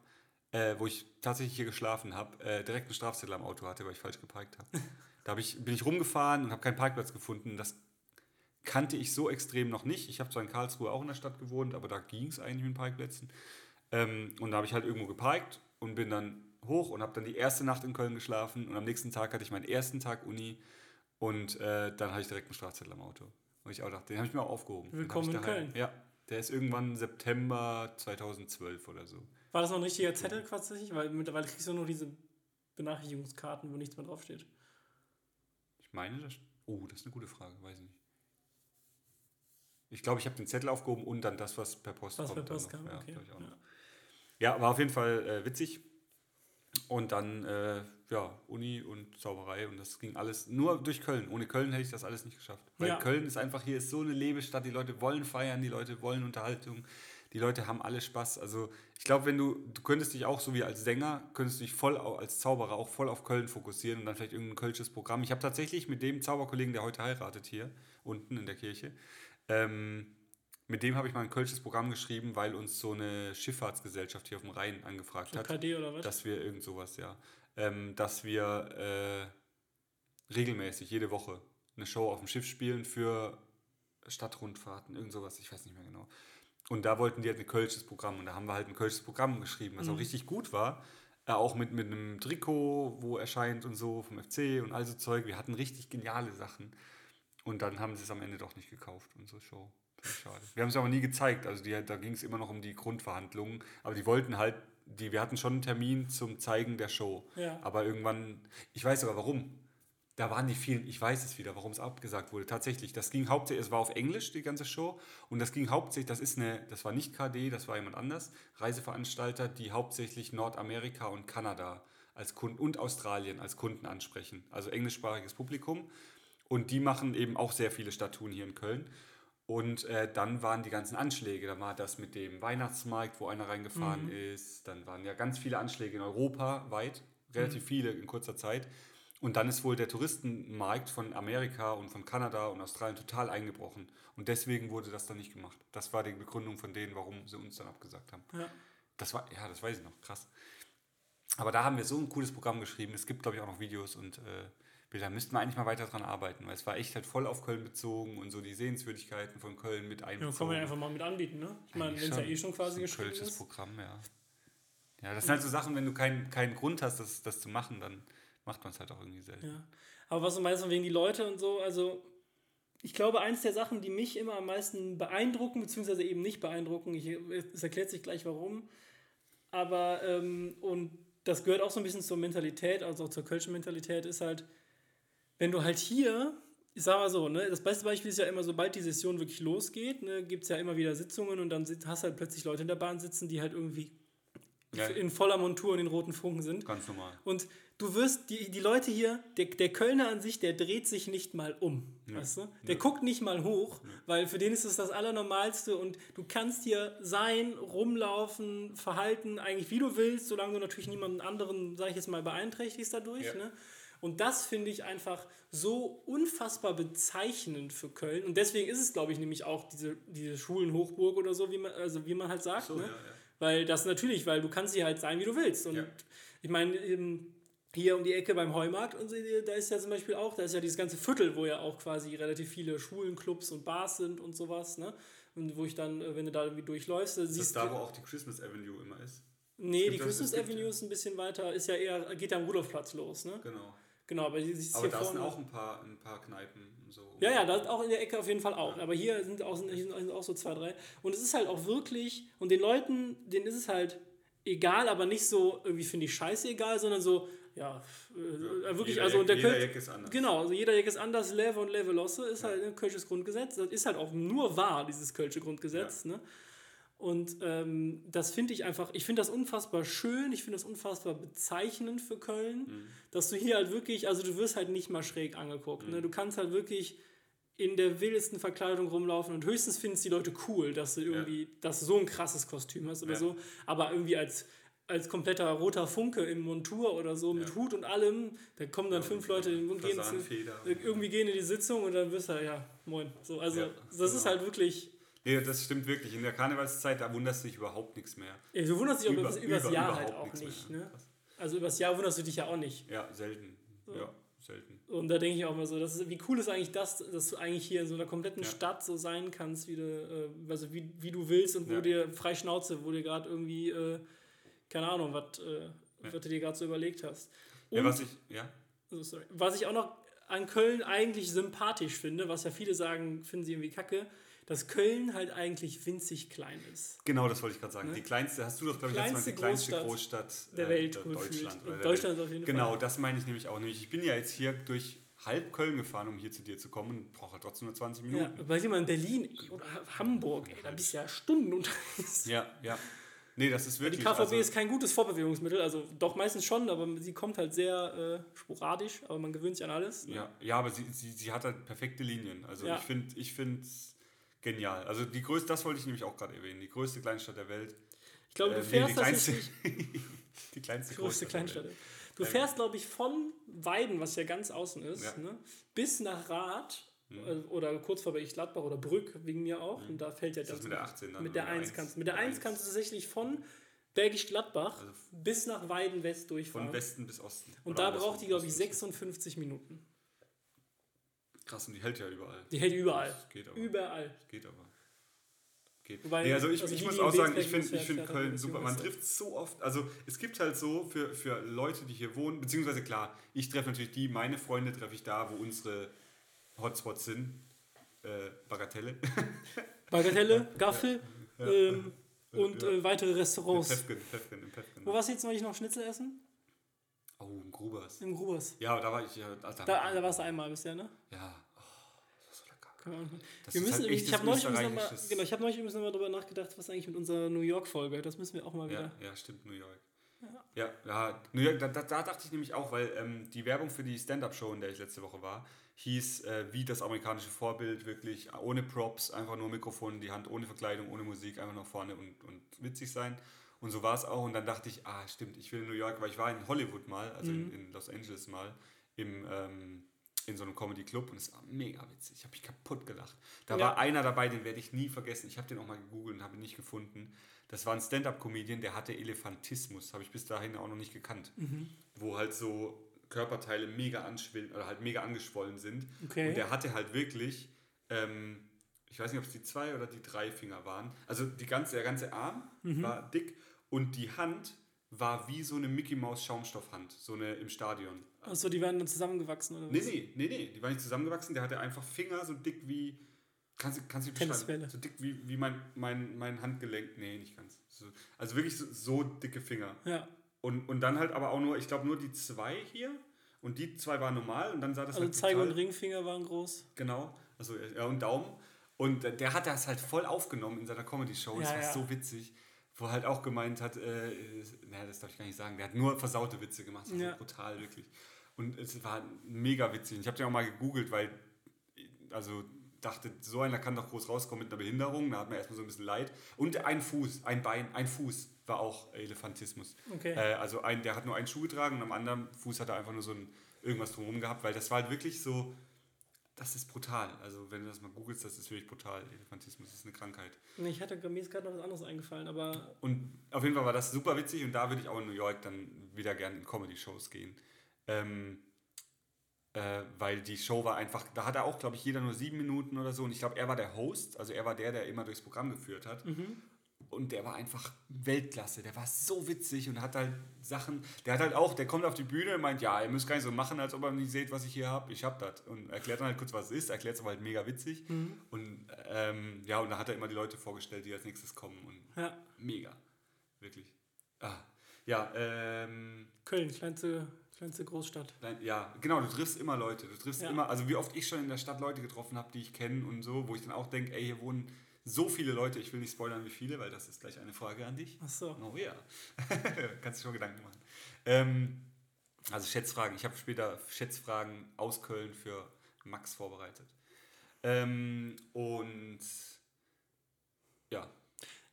äh, wo ich tatsächlich hier geschlafen habe, äh, direkt einen Strafzettel am Auto hatte, weil ich falsch geparkt habe. da hab ich, bin ich rumgefahren und habe keinen Parkplatz gefunden. Das kannte ich so extrem noch nicht. Ich habe zwar in Karlsruhe auch in der Stadt gewohnt, aber da ging es eigentlich mit Parkplätzen. Ähm, und da habe ich halt irgendwo geparkt und bin dann hoch und habe dann die erste Nacht in Köln geschlafen und am nächsten Tag hatte ich meinen ersten Tag Uni und äh, dann hatte ich direkt einen Strafzettel am Auto. Und ich auch dachte, den habe ich mir auch aufgehoben. Willkommen in Köln. Ja, der ist irgendwann September 2012 oder so. War das noch ein richtiger Zettel quasi? Weil mittlerweile kriegst du nur diese Benachrichtigungskarten, wo nichts mehr draufsteht. Ich meine, das. Oh, das ist eine gute Frage, weiß ich nicht. Ich glaube, ich habe den Zettel aufgehoben und dann das, was per Post was kommt. Per Post kam, ja, okay. ja. ja, war auf jeden Fall äh, witzig. Und dann, äh, ja, Uni und Zauberei und das ging alles nur durch Köln. Ohne Köln hätte ich das alles nicht geschafft. Weil ja. Köln ist einfach, hier ist so eine Lebestadt, die Leute wollen feiern, die Leute wollen Unterhaltung, die Leute haben alle Spaß. Also ich glaube, wenn du, du könntest dich auch so wie als Sänger, könntest dich voll als Zauberer auch voll auf Köln fokussieren und dann vielleicht irgendein kölsches Programm. Ich habe tatsächlich mit dem Zauberkollegen, der heute heiratet hier unten in der Kirche, ähm, mit dem habe ich mal ein kölsches Programm geschrieben, weil uns so eine Schifffahrtsgesellschaft hier auf dem Rhein angefragt so hat. KD oder was? Dass wir irgend sowas, ja. Ähm, dass wir äh, regelmäßig, jede Woche, eine Show auf dem Schiff spielen für Stadtrundfahrten, irgend sowas, ich weiß nicht mehr genau. Und da wollten die halt ein kölsches Programm und da haben wir halt ein kölsches Programm geschrieben, was mhm. auch richtig gut war. Äh, auch mit, mit einem Trikot, wo erscheint und so vom FC und all so Zeug. Wir hatten richtig geniale Sachen. Und dann haben sie es am Ende doch nicht gekauft, unsere Show. Schade. Wir haben es aber nie gezeigt. Also die, da ging es immer noch um die Grundverhandlungen. Aber die wollten halt, die, wir hatten schon einen Termin zum Zeigen der Show. Ja. Aber irgendwann, ich weiß sogar warum da waren die vielen, ich weiß es wieder, warum es abgesagt wurde. Tatsächlich, das ging hauptsächlich, es war auf Englisch, die ganze Show, und das ging hauptsächlich, das ist eine, das war nicht KD, das war jemand anders, Reiseveranstalter, die hauptsächlich Nordamerika und Kanada als Kunden und Australien als Kunden ansprechen, also englischsprachiges Publikum. Und die machen eben auch sehr viele Statuen hier in Köln. Und äh, dann waren die ganzen Anschläge. Da war das mit dem Weihnachtsmarkt, wo einer reingefahren mhm. ist. Dann waren ja ganz viele Anschläge in Europa weit, relativ mhm. viele in kurzer Zeit. Und dann ist wohl der Touristenmarkt von Amerika und von Kanada und Australien total eingebrochen. Und deswegen wurde das dann nicht gemacht. Das war die Begründung von denen, warum sie uns dann abgesagt haben. Ja. Das war, ja, das weiß ich noch, krass. Aber da haben wir so ein cooles Programm geschrieben. Es gibt, glaube ich, auch noch Videos und äh, da müssten wir eigentlich mal weiter dran arbeiten, weil es war echt halt voll auf Köln bezogen und so die Sehenswürdigkeiten von Köln mit einbezogen. Ja, man ja einfach mal mit anbieten, ne? Ich meine, wenn es ja eh schon quasi so geschrieben ist. Programm, ja. Ja, das sind halt so Sachen, wenn du keinen keinen Grund hast, das, das zu machen, dann macht man es halt auch irgendwie selten. Ja. Aber was du meinst wegen die Leute und so, also ich glaube, eins der Sachen, die mich immer am meisten beeindrucken, beziehungsweise eben nicht beeindrucken, ich, es erklärt sich gleich warum, aber, ähm, und das gehört auch so ein bisschen zur Mentalität, also auch zur kölschen Mentalität, ist halt, wenn du halt hier, ich sag mal so, ne, das beste Beispiel ist ja immer, sobald die Session wirklich losgeht, ne, gibt es ja immer wieder Sitzungen und dann hast halt plötzlich Leute in der Bahn sitzen, die halt irgendwie ja. in voller Montur und in roten Funken sind. Ganz normal. Und du wirst, die, die Leute hier, der, der Kölner an sich, der dreht sich nicht mal um. Ja. Weißt du? Der ja. guckt nicht mal hoch, ja. weil für den ist es das Allernormalste und du kannst hier sein, rumlaufen, verhalten, eigentlich wie du willst, solange du natürlich niemanden anderen, sag ich jetzt mal, beeinträchtigst dadurch. Ne? Und das finde ich einfach so unfassbar bezeichnend für Köln. Und deswegen ist es, glaube ich, nämlich auch diese, diese Schulenhochburg oder so, wie man, also wie man halt sagt. So, ne? ja, ja. Weil das natürlich, weil du kannst hier halt sein, wie du willst. Und Ja. ich meine, hier um die Ecke beim Heumarkt, und da ist ja zum Beispiel auch, da ist ja dieses ganze Viertel, wo ja auch quasi relativ viele Schulen, Clubs und Bars sind und sowas, ne? Und wo ich dann, äh, wenn du da irgendwie durchläufst, da Das ist siehst da, du. wo auch die Christmas Avenue immer ist. Nee, die Christmas Avenue ist ein bisschen weiter, ist ja eher, geht ja am Rudolfplatz los, ne? Genau. Genau, aber siehst du Aber hier da sind auch ein paar, ein paar Kneipen. Ja, ja, da auch in der Ecke auf jeden Fall auch. Aber hier sind auch, sind auch so zwei, drei. Und es ist halt auch wirklich, und den Leuten, denen ist es halt egal, aber nicht so, irgendwie finde ich scheiße egal, sondern so, ja, äh, wirklich, Jeder also und der jeder Kölsch- Jack ist anders. Genau, also jeder Jack ist anders, Leve und Leve Losse ist halt ein kölsches Grundgesetz. Das ist halt auch nur wahr, dieses kölsche Grundgesetz. Ne? Und ähm, das finde ich einfach, ich finde das unfassbar schön, ich finde das unfassbar bezeichnend für Köln, Mhm. dass du hier halt wirklich, also du wirst halt nicht mal schräg angeguckt. Mhm. Ne? Du kannst halt wirklich in der wildesten Verkleidung rumlaufen und höchstens finden es die Leute cool, dass du irgendwie, dass du so ein krasses Kostüm hast oder Ja. so. Aber irgendwie als, als kompletter roter Funke im Montur oder so, mit Ja. Hut und allem, da kommen dann Ja, fünf Leute und gehen irgendwie gehen in die Sitzung und dann wirst du, ja, moin. So, also Ja, das ist genau. halt wirklich, Nee, das stimmt wirklich. In der Karnevalszeit, da wunderst du dich überhaupt nichts mehr. ey, du wunderst dich Über- übers, übers über- Jahr halt auch nicht. Ne? Also übers Jahr wunderst du dich ja auch nicht. Ja, selten. Ja, selten. Und da denke ich auch mal so, das ist, wie cool ist eigentlich das, dass du eigentlich hier in so einer kompletten Ja. Stadt so sein kannst, wie du, äh, also wie, wie du willst und wo Ja. dir frei Schnauze, wo dir gerade irgendwie, äh, keine Ahnung, was äh, was du dir gerade so überlegt hast. Und, Ja, was ich, ja, also, sorry, was ich auch noch an Köln eigentlich sympathisch finde, was ja viele sagen, finden sie irgendwie kacke, dass Köln halt eigentlich winzig klein ist. genau das wollte ich gerade sagen. Ne? Die kleinste, hast du doch, glaube ich, letztes Mal die kleinste Großstadt Großstadt Der äh, Welt gefühlt. Deutschland. oder der Deutschland Welt. auf jeden Genau, Fall. das meine ich nämlich auch. Nämlich, ich bin ja jetzt hier durch halb Köln gefahren, um hier zu dir zu kommen und brauche halt trotzdem nur 20 Ja, Minuten. weil jemand in Berlin ey, oder Hamburg, ey, da bist du ja Stunden unterwegs. Ja, ja. Nee, das ist Die wirklich. KVB also, ist kein gutes Vorbewegungsmittel, also doch meistens schon, aber sie kommt halt sehr äh, sporadisch, aber man gewöhnt sich an alles. ne? Ja, ja aber sie, sie, sie hat halt perfekte Linien. Also Ja. ich finde ich es genial. Also die größte, das wollte ich nämlich auch gerade erwähnen, die größte Kleinstadt der Welt. Ich glaube, du Äh, nee, fährst die kleinste, tatsächlich die kleinste größte Kleinstadt. Du Ähm, fährst, glaube ich, von Weiden, was ja ganz außen ist, Ja. ne, bis nach Rath Mhm. äh, oder kurz vor Gladbach oder Brück wegen mir auch. Und da fällt ja das das mit der 18 dann? mit der oder 1 1? kannst Mit der Mit 1 kannst du tatsächlich von Bergisch Gladbach Also bis nach Weiden West durchfahren. Von Westen bis Osten. Und da braucht die, glaube ich, Osten bis 56 Minuten. Krass, und die hält ja überall. Die hält überall. Das geht aber. Überall. Geht aber. Geht. Wobei, nee, also ich, also ich die, muss die auch im sagen, ich finde ich find Köln halt super. Man trifft so oft, also es gibt halt so für, für Leute, die hier wohnen, beziehungsweise klar, ich treffe natürlich die, meine Freunde treffe ich da, wo unsere Hotspots sind. Äh, Bagatelle. Bagatelle, Gaffel ähm, Ja, und ja. äh, weitere Im Restaurants. Pefken, Pefken, im Pefken. Wo warst du jetzt neulich noch Schnitzel essen? Oh, im Grubers. Im Grubers. Ja, da war ich ja. Da, Da, da warst du einmal bisher, ne? Ja. Oh, das ist so lecker. Das wir müssen, halt ich habe neulich, mal- genau, ich hab neulich übrigens noch mal darüber nachgedacht, was eigentlich mit unserer New York-Folge, das müssen wir auch mal wieder. Ja, ja, stimmt, New York. Ja, ja, New York, da, da, da dachte ich nämlich auch, weil ähm, die Werbung für die Stand-Up-Show, in der ich letzte Woche war, hieß äh, wie das amerikanische Vorbild, wirklich ohne Props, einfach nur Mikrofon in die Hand, ohne Verkleidung, ohne Musik, einfach nach vorne und, und witzig sein. Und so war es auch. Und dann dachte ich, ah, stimmt, ich will in New York, weil ich war in Hollywood mal, also in, in Los Angeles mal, im, ähm, in so einem Comedy-Club und es war mega witzig. Ich habe mich kaputt gelacht. Da Ja. war einer dabei, den werde ich nie vergessen. Ich habe den auch mal gegoogelt und habe ihn nicht gefunden. Das war ein Stand-Up-Comedian, der hatte Elefantismus, habe ich bis dahin auch noch nicht gekannt. Wo halt so Körperteile mega anschwillen oder halt mega angeschwollen sind. Okay. Und der hatte halt wirklich, ähm, ich weiß nicht, ob es die zwei oder die drei Finger waren. Also die ganze, der ganze Arm Mhm. war dick und die Hand war wie so eine Mickey Maus Schaumstoffhand, so eine im Stadion. Achso, die werden dann zusammengewachsen oder Nee, was? nee, nee, nee, die waren nicht zusammengewachsen, der hatte einfach Finger so dick wie, kannst du kannst du beschreiben, so dick wie, wie mein, mein, mein Handgelenk, nee, nicht ganz. So, also wirklich so, so dicke Finger. Ja, Und, und dann halt aber auch nur, ich glaube nur die zwei hier und die zwei waren normal und dann sah das also halt Zeige und Ringfinger waren groß. Genau, also ja, und Daumen. Und der hat das halt voll aufgenommen in seiner Comedy-Show. das Ja, war ja. so witzig. Wo er halt auch gemeint hat, äh, naja, das darf ich gar nicht sagen, der hat nur versaute Witze gemacht. Das war Ja. so brutal, wirklich. Und es war mega witzig. Und Ich habe den auch mal gegoogelt, weil, also dachte, so einer kann doch groß rauskommen mit einer Behinderung. Da hat man erstmal so ein bisschen Leid. Und ein Fuß, ein Bein, ein Fuß war auch Elefantismus. Okay. Äh, also ein, der hat nur einen Schuh getragen und am anderen Fuß hat er einfach nur so ein irgendwas drumherum gehabt, weil das war halt wirklich so, das ist brutal. Also wenn du das mal googelst, das ist wirklich brutal. Elefantismus ist eine Krankheit. Ich hatte mir ist gerade noch was anderes eingefallen, aber. Und auf jeden Fall war das super witzig und da würde ich auch in New York dann wieder gerne in Comedy-Shows gehen. Ähm, äh, weil die Show war einfach, da hatte auch, glaube ich, jeder nur sieben Minuten oder so und ich glaube, er war der Host, also er war der, der immer durchs Programm geführt hat. Mhm. Und der war einfach Weltklasse. Der war so witzig und hat halt Sachen. Der hat halt auch, der kommt auf die Bühne und meint, ja, ihr müsst gar nicht so machen, als ob ihr nicht seht, was ich hier habe. Ich hab das. Und erklärt dann halt kurz, was es ist. Erklärt es aber halt mega witzig. Mhm. Und ähm, ja, und da hat er immer die Leute vorgestellt, die als nächstes kommen. Und Ja. mega. Wirklich. Ah. Ja, ähm, Köln, kleinste, kleinste Großstadt. Nein, ja, genau, du triffst immer Leute. Du triffst Ja. immer, also wie oft ich schon in der Stadt Leute getroffen habe, die ich kenne und so, wo ich dann auch denke, ey, hier wohnen so viele Leute, ich will nicht spoilern, wie viele, weil das ist gleich eine Frage an dich. Ach so. Oh ja. Kannst du schon Gedanken machen. Ähm, also Schätzfragen. Ich habe später Schätzfragen aus Köln für Max vorbereitet. Ähm, und ja,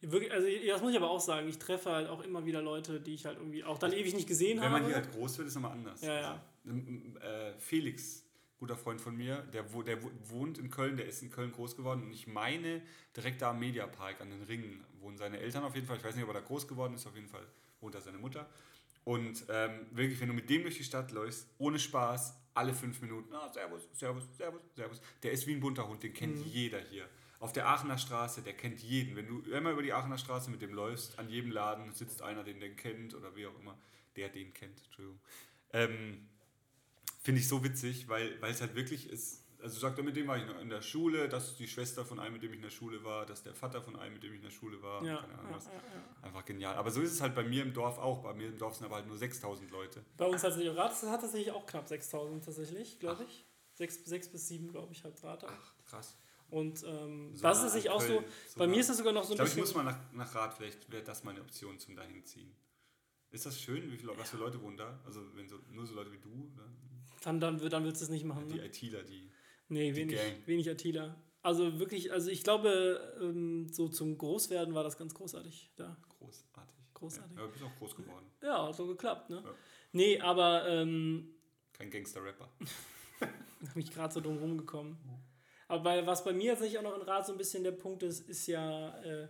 Wirklich, also das muss ich aber auch sagen, ich treffe halt auch immer wieder Leute, die ich halt irgendwie auch dann ewig nicht gesehen wenn habe. man hier halt groß wird, ist es nochmal anders. Ja, ja. Also, ähm, äh, Felix, guter Freund von mir, der, wo, der wo- wohnt in Köln, der ist in Köln groß geworden und ich meine, direkt da am Mediapark an den Ringen wohnen seine Eltern auf jeden Fall. Ich weiß nicht, ob er da groß geworden ist, auf jeden Fall wohnt da seine Mutter. Und ähm, wirklich, wenn du mit dem durch die Stadt läufst, ohne Spaß, alle fünf Minuten, ah, Servus, Servus, Servus, Servus. Der ist wie ein bunter Hund, den kennt Mhm. jeder hier. Auf der Aachener Straße, der kennt jeden. Wenn du immer über die Aachener Straße mit dem läufst, an jedem Laden sitzt einer, den der kennt oder wie auch immer, der den kennt, Entschuldigung. Ähm, Finde ich so witzig, weil, weil es halt wirklich ist. Also sagt er, mit dem war ich noch in der Schule, das ist die Schwester von einem, mit dem ich in der Schule war, das ist der Vater von einem, mit dem ich in der Schule war. ja, keine Ahnung ja, was. ja. Einfach genial. Aber so ist es halt bei mir im Dorf auch. Bei mir im Dorf sind aber halt nur 6000 Leute. Bei uns hat sich Rat hat tatsächlich auch knapp 6000 tatsächlich, glaube ich. Sechs, sechs bis sieben, glaube ich, hat Rate. Ach, krass. Und ähm, So das ist sich auch so. Bei mir ist das sogar noch so Ich ein ich bisschen. muss mal nach, nach Rat, vielleicht wäre das meine Option zum Dahinziehen. Ist das schön? Wie viele, was für Leute wohnen da? Also wenn so, nur so Leute wie du, oder? Dann, dann, dann willst du es nicht machen. die Ne? ITler, die. Nee, die wenig, Gang. wenig Attila. Also wirklich, also ich glaube, ähm, so zum Großwerden war das ganz großartig. Da. Großartig. Großartig. Ja, du bist auch groß geworden. Ja, hat so geklappt, ne? Ja. Nee, aber ähm, Kein Gangster-Rapper. habe ich gerade so drum rumgekommen. Aber was bei mir tatsächlich auch noch in Rat so ein bisschen der Punkt ist, ist ja, äh,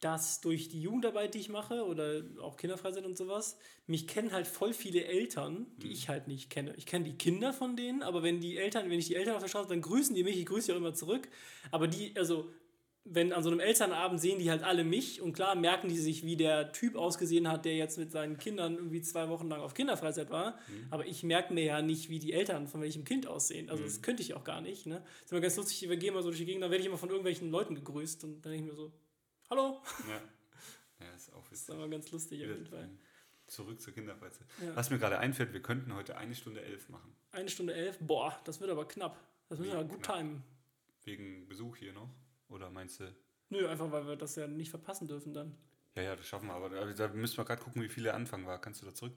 dass durch die Jugendarbeit, die ich mache oder auch Kinderfreizeit und sowas, mich kennen halt voll viele Eltern, die Mhm. ich halt nicht kenne. Ich kenne die Kinder von denen, aber wenn die Eltern, wenn ich die Eltern auf der Straße, dann grüßen die mich, ich grüße auch immer zurück. Aber die, also wenn an so einem Elternabend sehen die halt alle mich und klar merken die sich, wie der Typ ausgesehen hat, der jetzt mit seinen Kindern irgendwie zwei Wochen lang auf Kinderfreizeit war. Aber ich merke mir ja nicht, wie die Eltern von welchem Kind aussehen. Also das könnte ich auch gar nicht. Ne? ist immer ganz lustig, wir gehen mal so durch die Gegend, dann werde ich immer von irgendwelchen Leuten gegrüßt und dann denke ich mir so, hallo. Ja. Ja, ist auch Das ist witzig. aber ganz lustig auf jeden Fall. Zurück zur Kinderfreizeit. Ja. Was mir gerade einfällt, wir könnten heute eine Stunde elf machen. Eine Stunde elf, boah, das wird aber knapp. Das müssen wir gut knapp? timen. Wegen Besuch hier noch. Oder meinst du? Nö, einfach weil wir das ja nicht verpassen dürfen dann. Ja, ja, das schaffen wir. Aber da, da müssen wir gerade gucken, wie viel der Anfang war. Kannst du da zurück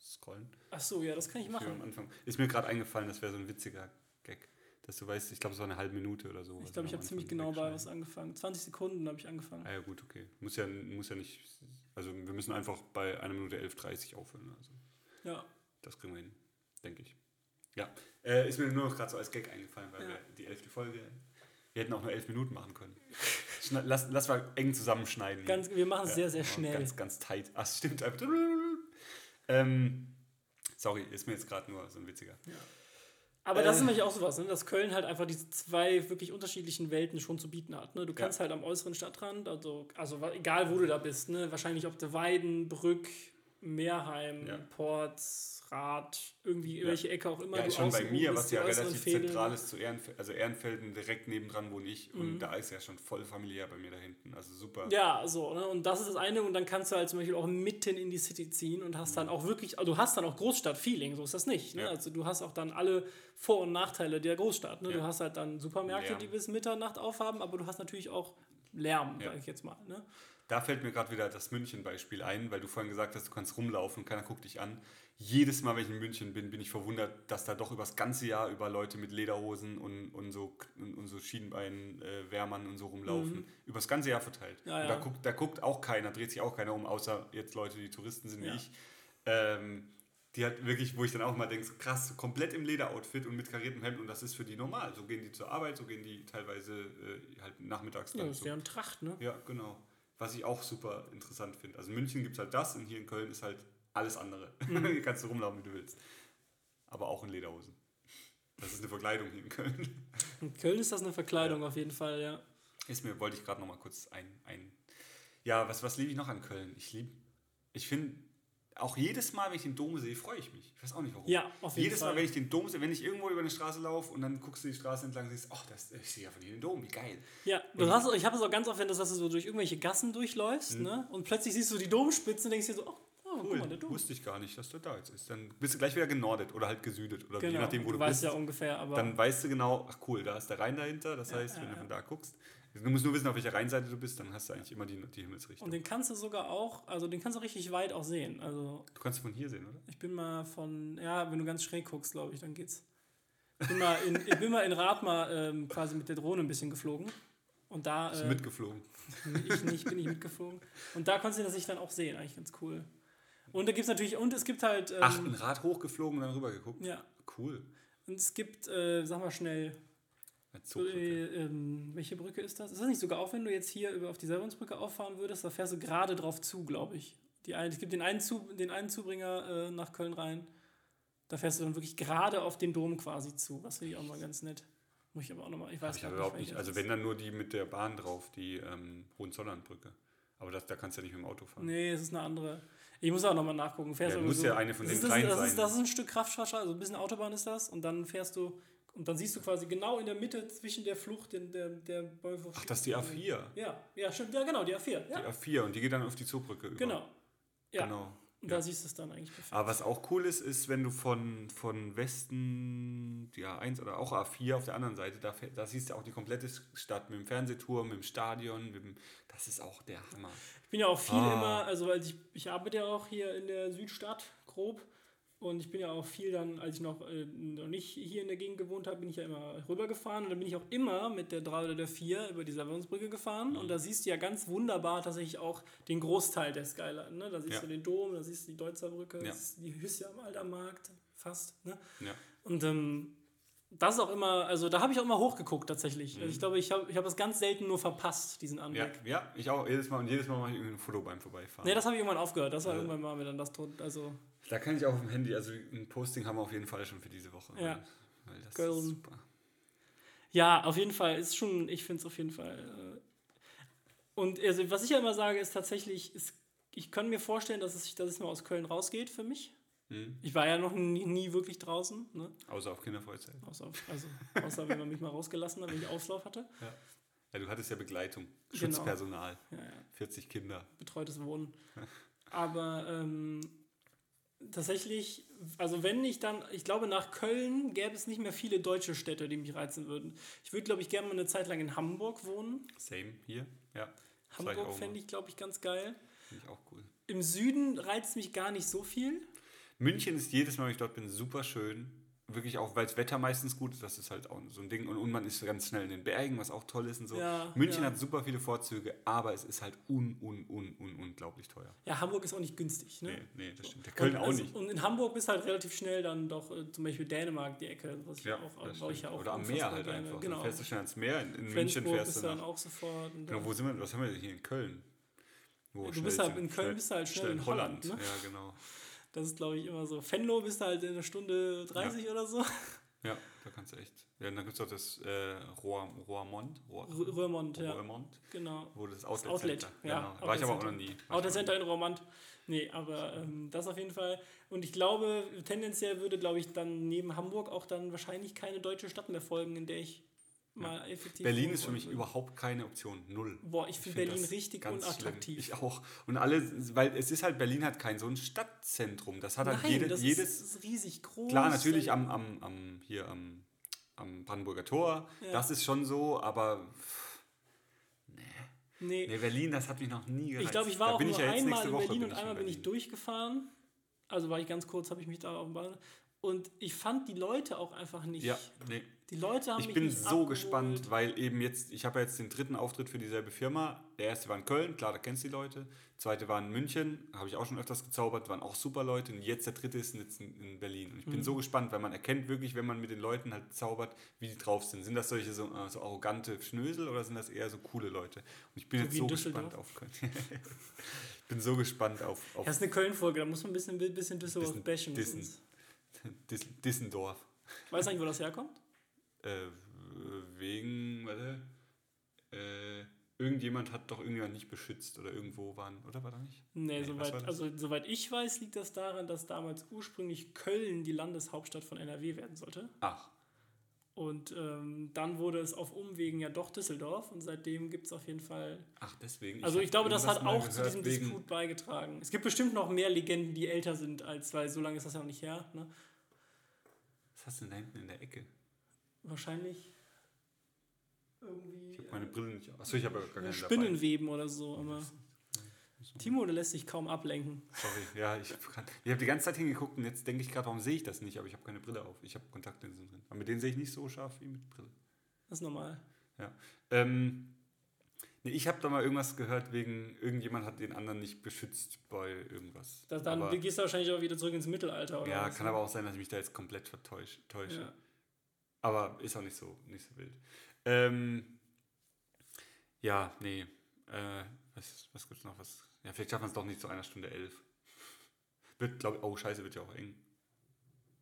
scrollen? Ach so, ja, das kann ich machen. Anfang. Ist mir gerade eingefallen, das wäre so ein witziger. Dass du weißt, ich glaube, es war eine halbe Minute oder so. Ich glaube, ich habe ziemlich genau bei was angefangen. 20 Sekunden habe ich angefangen. Ah ja, gut, okay. Muss ja, muss ja nicht. Also, wir müssen einfach bei einer Minute 11.30 aufhören. Also, Ja. das kriegen wir hin, denke ich. Ja, äh, ist mir nur noch gerade so als Gag eingefallen, weil Ja. wir die elfte Folge. Wir hätten auch nur elf Minuten machen können. Lass, lass mal eng zusammenschneiden. Ganz, wir machen es Ja, sehr, sehr schnell. Ganz, ganz tight. Ach, stimmt. Ähm, sorry, ist mir jetzt gerade nur so ein witziger. Aber das Äh. ist nämlich auch sowas, ne? dass Köln halt einfach diese zwei wirklich unterschiedlichen Welten schon zu bieten hat. Ne? Du kannst halt am äußeren Stadtrand, also, also egal wo du da bist, ne? wahrscheinlich ob du Weiden, Brück, Meerheim, Ja. Porz, Rad, irgendwie welche Ecke auch immer Ja, schon bei mir, was ja relativ zentral ist zu Ehrenfelden, also Ehrenfelden direkt nebendran wohne ich Mhm. und da ist ja schon voll familiär bei mir da hinten, also super. Ja, so, ne? Und das ist das eine. Und dann kannst du halt zum Beispiel auch mitten in die City ziehen und hast dann auch wirklich, also du hast dann auch Großstadt-Feeling, so ist das nicht. Ne? Mhm. Ja. Also du hast auch dann alle Vor- und Nachteile der Großstadt. Ne? Ja. Du hast halt dann Supermärkte, Lärm. die bis Mitternacht aufhaben, aber du hast natürlich auch Lärm, Ja. sag ich jetzt mal. Ne? Da fällt mir gerade wieder das München-Beispiel ein, weil du vorhin gesagt hast, du kannst rumlaufen und keiner guckt dich an. Jedes Mal, wenn ich in München bin, bin ich verwundert, dass da doch über das ganze Jahr über Leute mit Lederhosen und, und so, und, und so Schienbein-Wärmern und so rumlaufen. Über das ganze Jahr verteilt. Mhm. Ja, ja. da, guckt, da guckt auch keiner, dreht sich auch keiner um, außer jetzt Leute, die Touristen sind wie Ja. ich. Ähm, die hat wirklich, wo ich dann auch mal denke, krass, komplett im Lederoutfit und mit kariertem Hemd und das ist für die normal. So gehen die zur Arbeit, so gehen die teilweise äh, halt nachmittags Ja, dann das ist so. ja ein Tracht, ne? Ja, genau. Was ich auch super interessant finde. Also in München gibt es halt das und hier in Köln ist halt alles andere. Mhm. hier kannst du rumlaufen, wie du willst. Aber auch in Lederhosen. Das ist eine Verkleidung hier in Köln. In Köln ist das eine Verkleidung auf jeden Fall, ja. Ist mir, wollte ich gerade noch mal kurz ein, ein... Ja, was, was liebe ich noch an Köln? Ich liebe... Ich finde, auch jedes Mal, wenn ich den Dom sehe, freue ich mich. Ich weiß auch nicht warum. Ja, auf jeden Jedes Fall. Mal, wenn ich den Dom sehe, wenn ich irgendwo über eine Straße laufe und dann guckst du die Straße entlang und siehst, ach, das, ich sehe ja von hier den Dom, wie geil. Ja, du hast, ich habe es auch ganz oft, wenn du, dass du so durch irgendwelche Gassen durchläufst, ne? Und plötzlich siehst du die Domspitze und denkst dir so, oh, oh guck Cool, mal, der Dom. wusste ich gar nicht, dass der da jetzt ist. Dann bist du gleich wieder genordet oder halt gesüdet oder je Genau, nachdem, wo du du, weißt bist. ja ungefähr, aber dann weißt du genau, ach cool, da ist der Rhein dahinter. Das heißt, ja, wenn du ja. von da guckst, du musst nur wissen, auf welcher Rheinseite du bist, dann hast du eigentlich immer die, die Himmelsrichtung. und den kannst du sogar auch, also den kannst du richtig weit auch sehen. Also du kannst von hier sehen, oder? ich bin mal von, ja, wenn du ganz schräg guckst, glaube ich, dann geht's. Ich bin mal in, ich bin mal in Ratmar ähm, quasi mit der Drohne ein bisschen geflogen. Und da, Bist äh, mitgeflogen. ich nicht, bin ich mitgeflogen. Und da konntest du das sich dann auch sehen, eigentlich ganz cool. Und da gibt es natürlich, und es gibt halt, ähm, Ach, ein Rad hochgeflogen und dann rüber geguckt. ja, Cool. und es gibt, äh, sag mal schnell. Äh, ähm, welche Brücke ist das? Ist das nicht sogar auch, wenn du jetzt hier über auf die Selbernsbrücke auffahren würdest, da fährst du gerade drauf zu, glaube ich. Die ein, es gibt den einen, zu, den einen Zubringer äh, nach Köln rein. Da fährst du dann wirklich gerade auf den Dom quasi zu. Was finde ich auch mal ganz nett. Muss ich aber auch nochmal, ich weiß ich habe überhaupt nicht, also wenn dann nur die mit der Bahn drauf, die ähm, Hohenzollernbrücke. Aber das, da kannst du ja nicht mit dem Auto fahren. Nee, es ist eine andere. Ich muss auch nochmal nachgucken. Fährst Ja, du irgendwie ja eine von das den ist, das, das, sein. ist, das ist ein Stück Kraftfahrstraße, also ein bisschen Autobahn ist das. Und dann fährst du, und dann siehst du quasi genau in der Mitte zwischen der Flucht, den, der, der Ach, das ist die A4. Ja, ja, stimmt. Ja, genau, die A4. Ja, Die A4 und die geht dann auf die Zugbrücke über. genau. Ja, Genau. und da siehst du es dann eigentlich perfekt. Aber was auch cool ist, ist, wenn du von, von Westen, ja, 1 oder auch A4 auf der anderen Seite, da, da siehst du auch die komplette Stadt mit dem Fernsehturm, mit dem Stadion, mit dem, das ist auch der Hammer. Ich bin ja auch viel Ah. immer, also weil ich, ich arbeite ja auch hier in der Südstadt, grob. Und ich bin ja auch viel dann, als ich noch, äh, noch nicht hier in der Gegend gewohnt habe, bin ich ja immer rübergefahren. Und dann bin ich auch immer mit der 3 oder der 4 über die Savonsbrücke gefahren. Mhm. Und da siehst du ja ganz wunderbar tatsächlich auch den Großteil der Skyline. Ne? Da siehst Ja. du den Dom, da siehst du die Deutzer Brücke, Ja. die Hüsse am Aldermarkt, fast. Ne? Ja. Und ähm, das ist auch immer, also da habe ich auch immer hochgeguckt tatsächlich. Mhm. Also ich glaube, ich habe ich hab das ganz selten nur verpasst, diesen Ja, Anblick. ja, ich auch jedes Mal und jedes Mal mache ich irgendwie ein Foto beim Vorbeifahren. Nee, das habe ich irgendwann aufgehört. Das war Ja. irgendwann mal mir dann das tot. Also, da kann ich auch auf dem Handy, also ein Posting haben wir auf jeden Fall schon für diese Woche. Ja. Weil, weil das Köln. ist super. ja, auf jeden Fall. Ist schon, ich finde es auf jeden Fall. Äh, und also, was ich ja immer sage, ist tatsächlich, ist, ich kann mir vorstellen, dass es, dass es mal aus Köln rausgeht für mich. Mhm. Ich war ja noch nie, nie wirklich draußen. Ne? Außer auf Kinderfreizeit. Außer, also, außer wenn man mich mal rausgelassen hat, wenn ich Auslauf hatte. Ja, du hattest ja Begleitung, Genau. Schutzpersonal, Ja, ja. 40 Kinder. betreutes Wohnen. Aber ähm, tatsächlich, also wenn ich dann, ich glaube, nach Köln gäbe es nicht mehr viele deutsche Städte, die mich reizen würden. Ich würde, glaube ich, gerne mal eine Zeit lang in Hamburg wohnen. Same hier, ja. Hamburg fände ich, glaube ich, ganz geil. Finde ich auch cool. Im Süden reizt mich gar nicht so viel. München ist jedes Mal, wenn ich dort bin, super schön. Wirklich auch, weil das Wetter meistens gut ist, das ist halt auch so ein Ding. Und, und man ist ganz schnell in den Bergen, was auch toll ist und so. Ja, München ja. hat super viele Vorzüge, aber es ist halt un, un, un, un, unglaublich teuer. Ja, Hamburg ist auch nicht günstig. Ne? Nee, nee, das stimmt. Der Köln und, auch also, nicht. Und in Hamburg bist halt relativ schnell dann doch äh, zum Beispiel Dänemark, die Ecke, was ich Ja, auch, das ich ja auch Oder am Meer halt gerne- einfach. Genau. Dann fährst du schnell ans Meer. In, in München fährst du dann nach. auch sofort. Genau, wo sind wir? Was haben wir denn hier in Köln? Wo Du bist halt- in Köln schnell- bist du halt schnell in Holland, ne? Ja, genau. Das ist, glaube ich, immer so. Venlo bist du halt in einer Stunde 30 oder so. Ja, da kannst du echt. Ja, und dann gibt es auch das äh, Rohr, Rohrmond. Rohr, R- Röhrmond, ja. Röhrmond, Genau. wo das Das Outlet, Outlet, Center. ja. Genau. War ich aber auch Outlet noch nie. Outlet Center in Romand. Nee, aber ähm, das auf jeden Fall. Und ich glaube, tendenziell würde, glaube ich, dann neben Hamburg auch dann wahrscheinlich keine deutsche Stadt mehr folgen, in der ich mal effektiv. Berlin ist für mich wollte. überhaupt keine Option. Null. Boah, ich finde find Berlin richtig unattraktiv. Schlimm. Ich auch. Und alle, weil es ist halt, Berlin hat kein so ein Stadtzentrum. Das hat halt Nein, jede, das jedes. ist, ist riesig groß. Klar, natürlich am, am, am, hier am, am Brandenburger Tor. Ja. Das ist schon so, aber Nee, nee, Berlin, das hat mich noch nie gereizt. ich glaube, ich war Da auch nur ja einmal in Woche, Berlin und einmal bin ich Berlin. durchgefahren. Also war ich ganz kurz, habe ich mich da auf dem Bahn. Und ich fand die Leute auch einfach nicht. Ja, nee. Die Leute haben Ich bin so abgeholt. gespannt, weil eben jetzt, ich habe ja jetzt den dritten Auftritt für dieselbe Firma. Der erste war in Köln, klar, da kennst du die Leute. Der zweite war in München, habe ich auch schon öfters gezaubert, waren auch super Leute. Und jetzt der dritte ist jetzt in, in Berlin. Und ich Mhm. bin so gespannt, weil man erkennt wirklich, wenn man mit den Leuten halt zaubert, wie die drauf sind. Sind das solche so, äh, so arrogante Schnösel oder sind das eher so coole Leute? Und ich bin So jetzt so gespannt auf Köln. ich bin so gespannt auf, auf Das ist eine Köln-Folge, da muss man ein bisschen, bisschen Düsseldorf Bisschen bashen. dissen. Dissen. Dis Dissendorf. Weißt du eigentlich, wo das herkommt? Äh, wegen, warte, äh, irgendjemand hat doch irgendjemand nicht beschützt oder irgendwo waren, oder war da nicht? Nee, Nee, soweit, also, soweit ich weiß, liegt das daran, dass damals ursprünglich Köln die Landeshauptstadt von NRW werden sollte. Ach, Und ähm, dann wurde es auf Umwegen ja doch Düsseldorf und seitdem gibt es auf jeden Fall. ach, deswegen. Also ich glaube, das hat auch zu diesem wegen- Disput beigetragen. Es gibt bestimmt noch mehr Legenden, die älter sind als, weil so lange ist das ja noch nicht her. Ne? Was hast du denn da hinten in der Ecke? Wahrscheinlich irgendwie Ich habe meine Brille nicht. Achso, ich habe ja gar keine dabei. Spinnenweben oder so. Aber Timo, der lässt sich kaum ablenken. Sorry, ja, ich habe hab die ganze Zeit hingeguckt und jetzt denke ich gerade, warum sehe ich das nicht? Aber ich habe keine Brille auf. Ich habe Kontaktlinsen drin. Aber mit denen sehe ich nicht so scharf wie mit Brille. Das ist normal. Ja. Ähm, nee, ich habe da mal irgendwas gehört, wegen irgendjemand hat den anderen nicht beschützt bei irgendwas. Das, dann aber, gehst du wahrscheinlich auch wieder zurück ins Mittelalter. Oder ja, was, kann ne? aber auch sein, dass ich mich da jetzt komplett vertäusche. täusche. Ja. Aber ist auch nicht so, nicht so wild. Ähm, ja, nee. Äh, was was gibt es noch? Was, ja, vielleicht schaffen wir es doch nicht zu einer Stunde elf. Wird, glaube oh, scheiße, wird ja auch eng.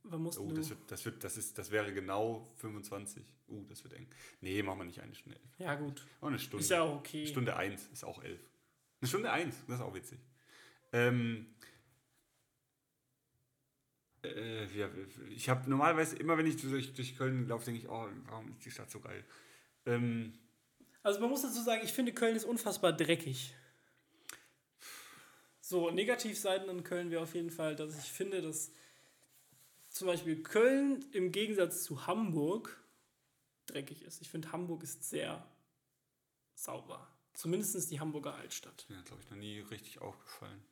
Wann musst Oh, du? das, wird, das, wird, das, ist, das wäre genau 25. Uh, das wird eng. Nee, machen wir nicht eine Stunde elf. Ja, gut. Oh, eine Stunde. Ist ja auch okay. Stunde 1 ist auch 11. Eine Stunde 1, das ist auch witzig. Ähm, äh, ja, ich habe normalerweise immer, wenn ich durch, durch Köln laufe, denke ich, oh, warum ist die Stadt so geil? Ähm, Also man muss dazu sagen, ich finde Köln ist unfassbar dreckig. So, Negativseiten an Köln wäre auf jeden Fall, dass ich finde, dass zum Beispiel Köln im Gegensatz zu Hamburg dreckig ist. Ich finde, Hamburg ist sehr sauber. Zumindest die Hamburger Altstadt. mir, glaube ich, noch nie richtig aufgefallen.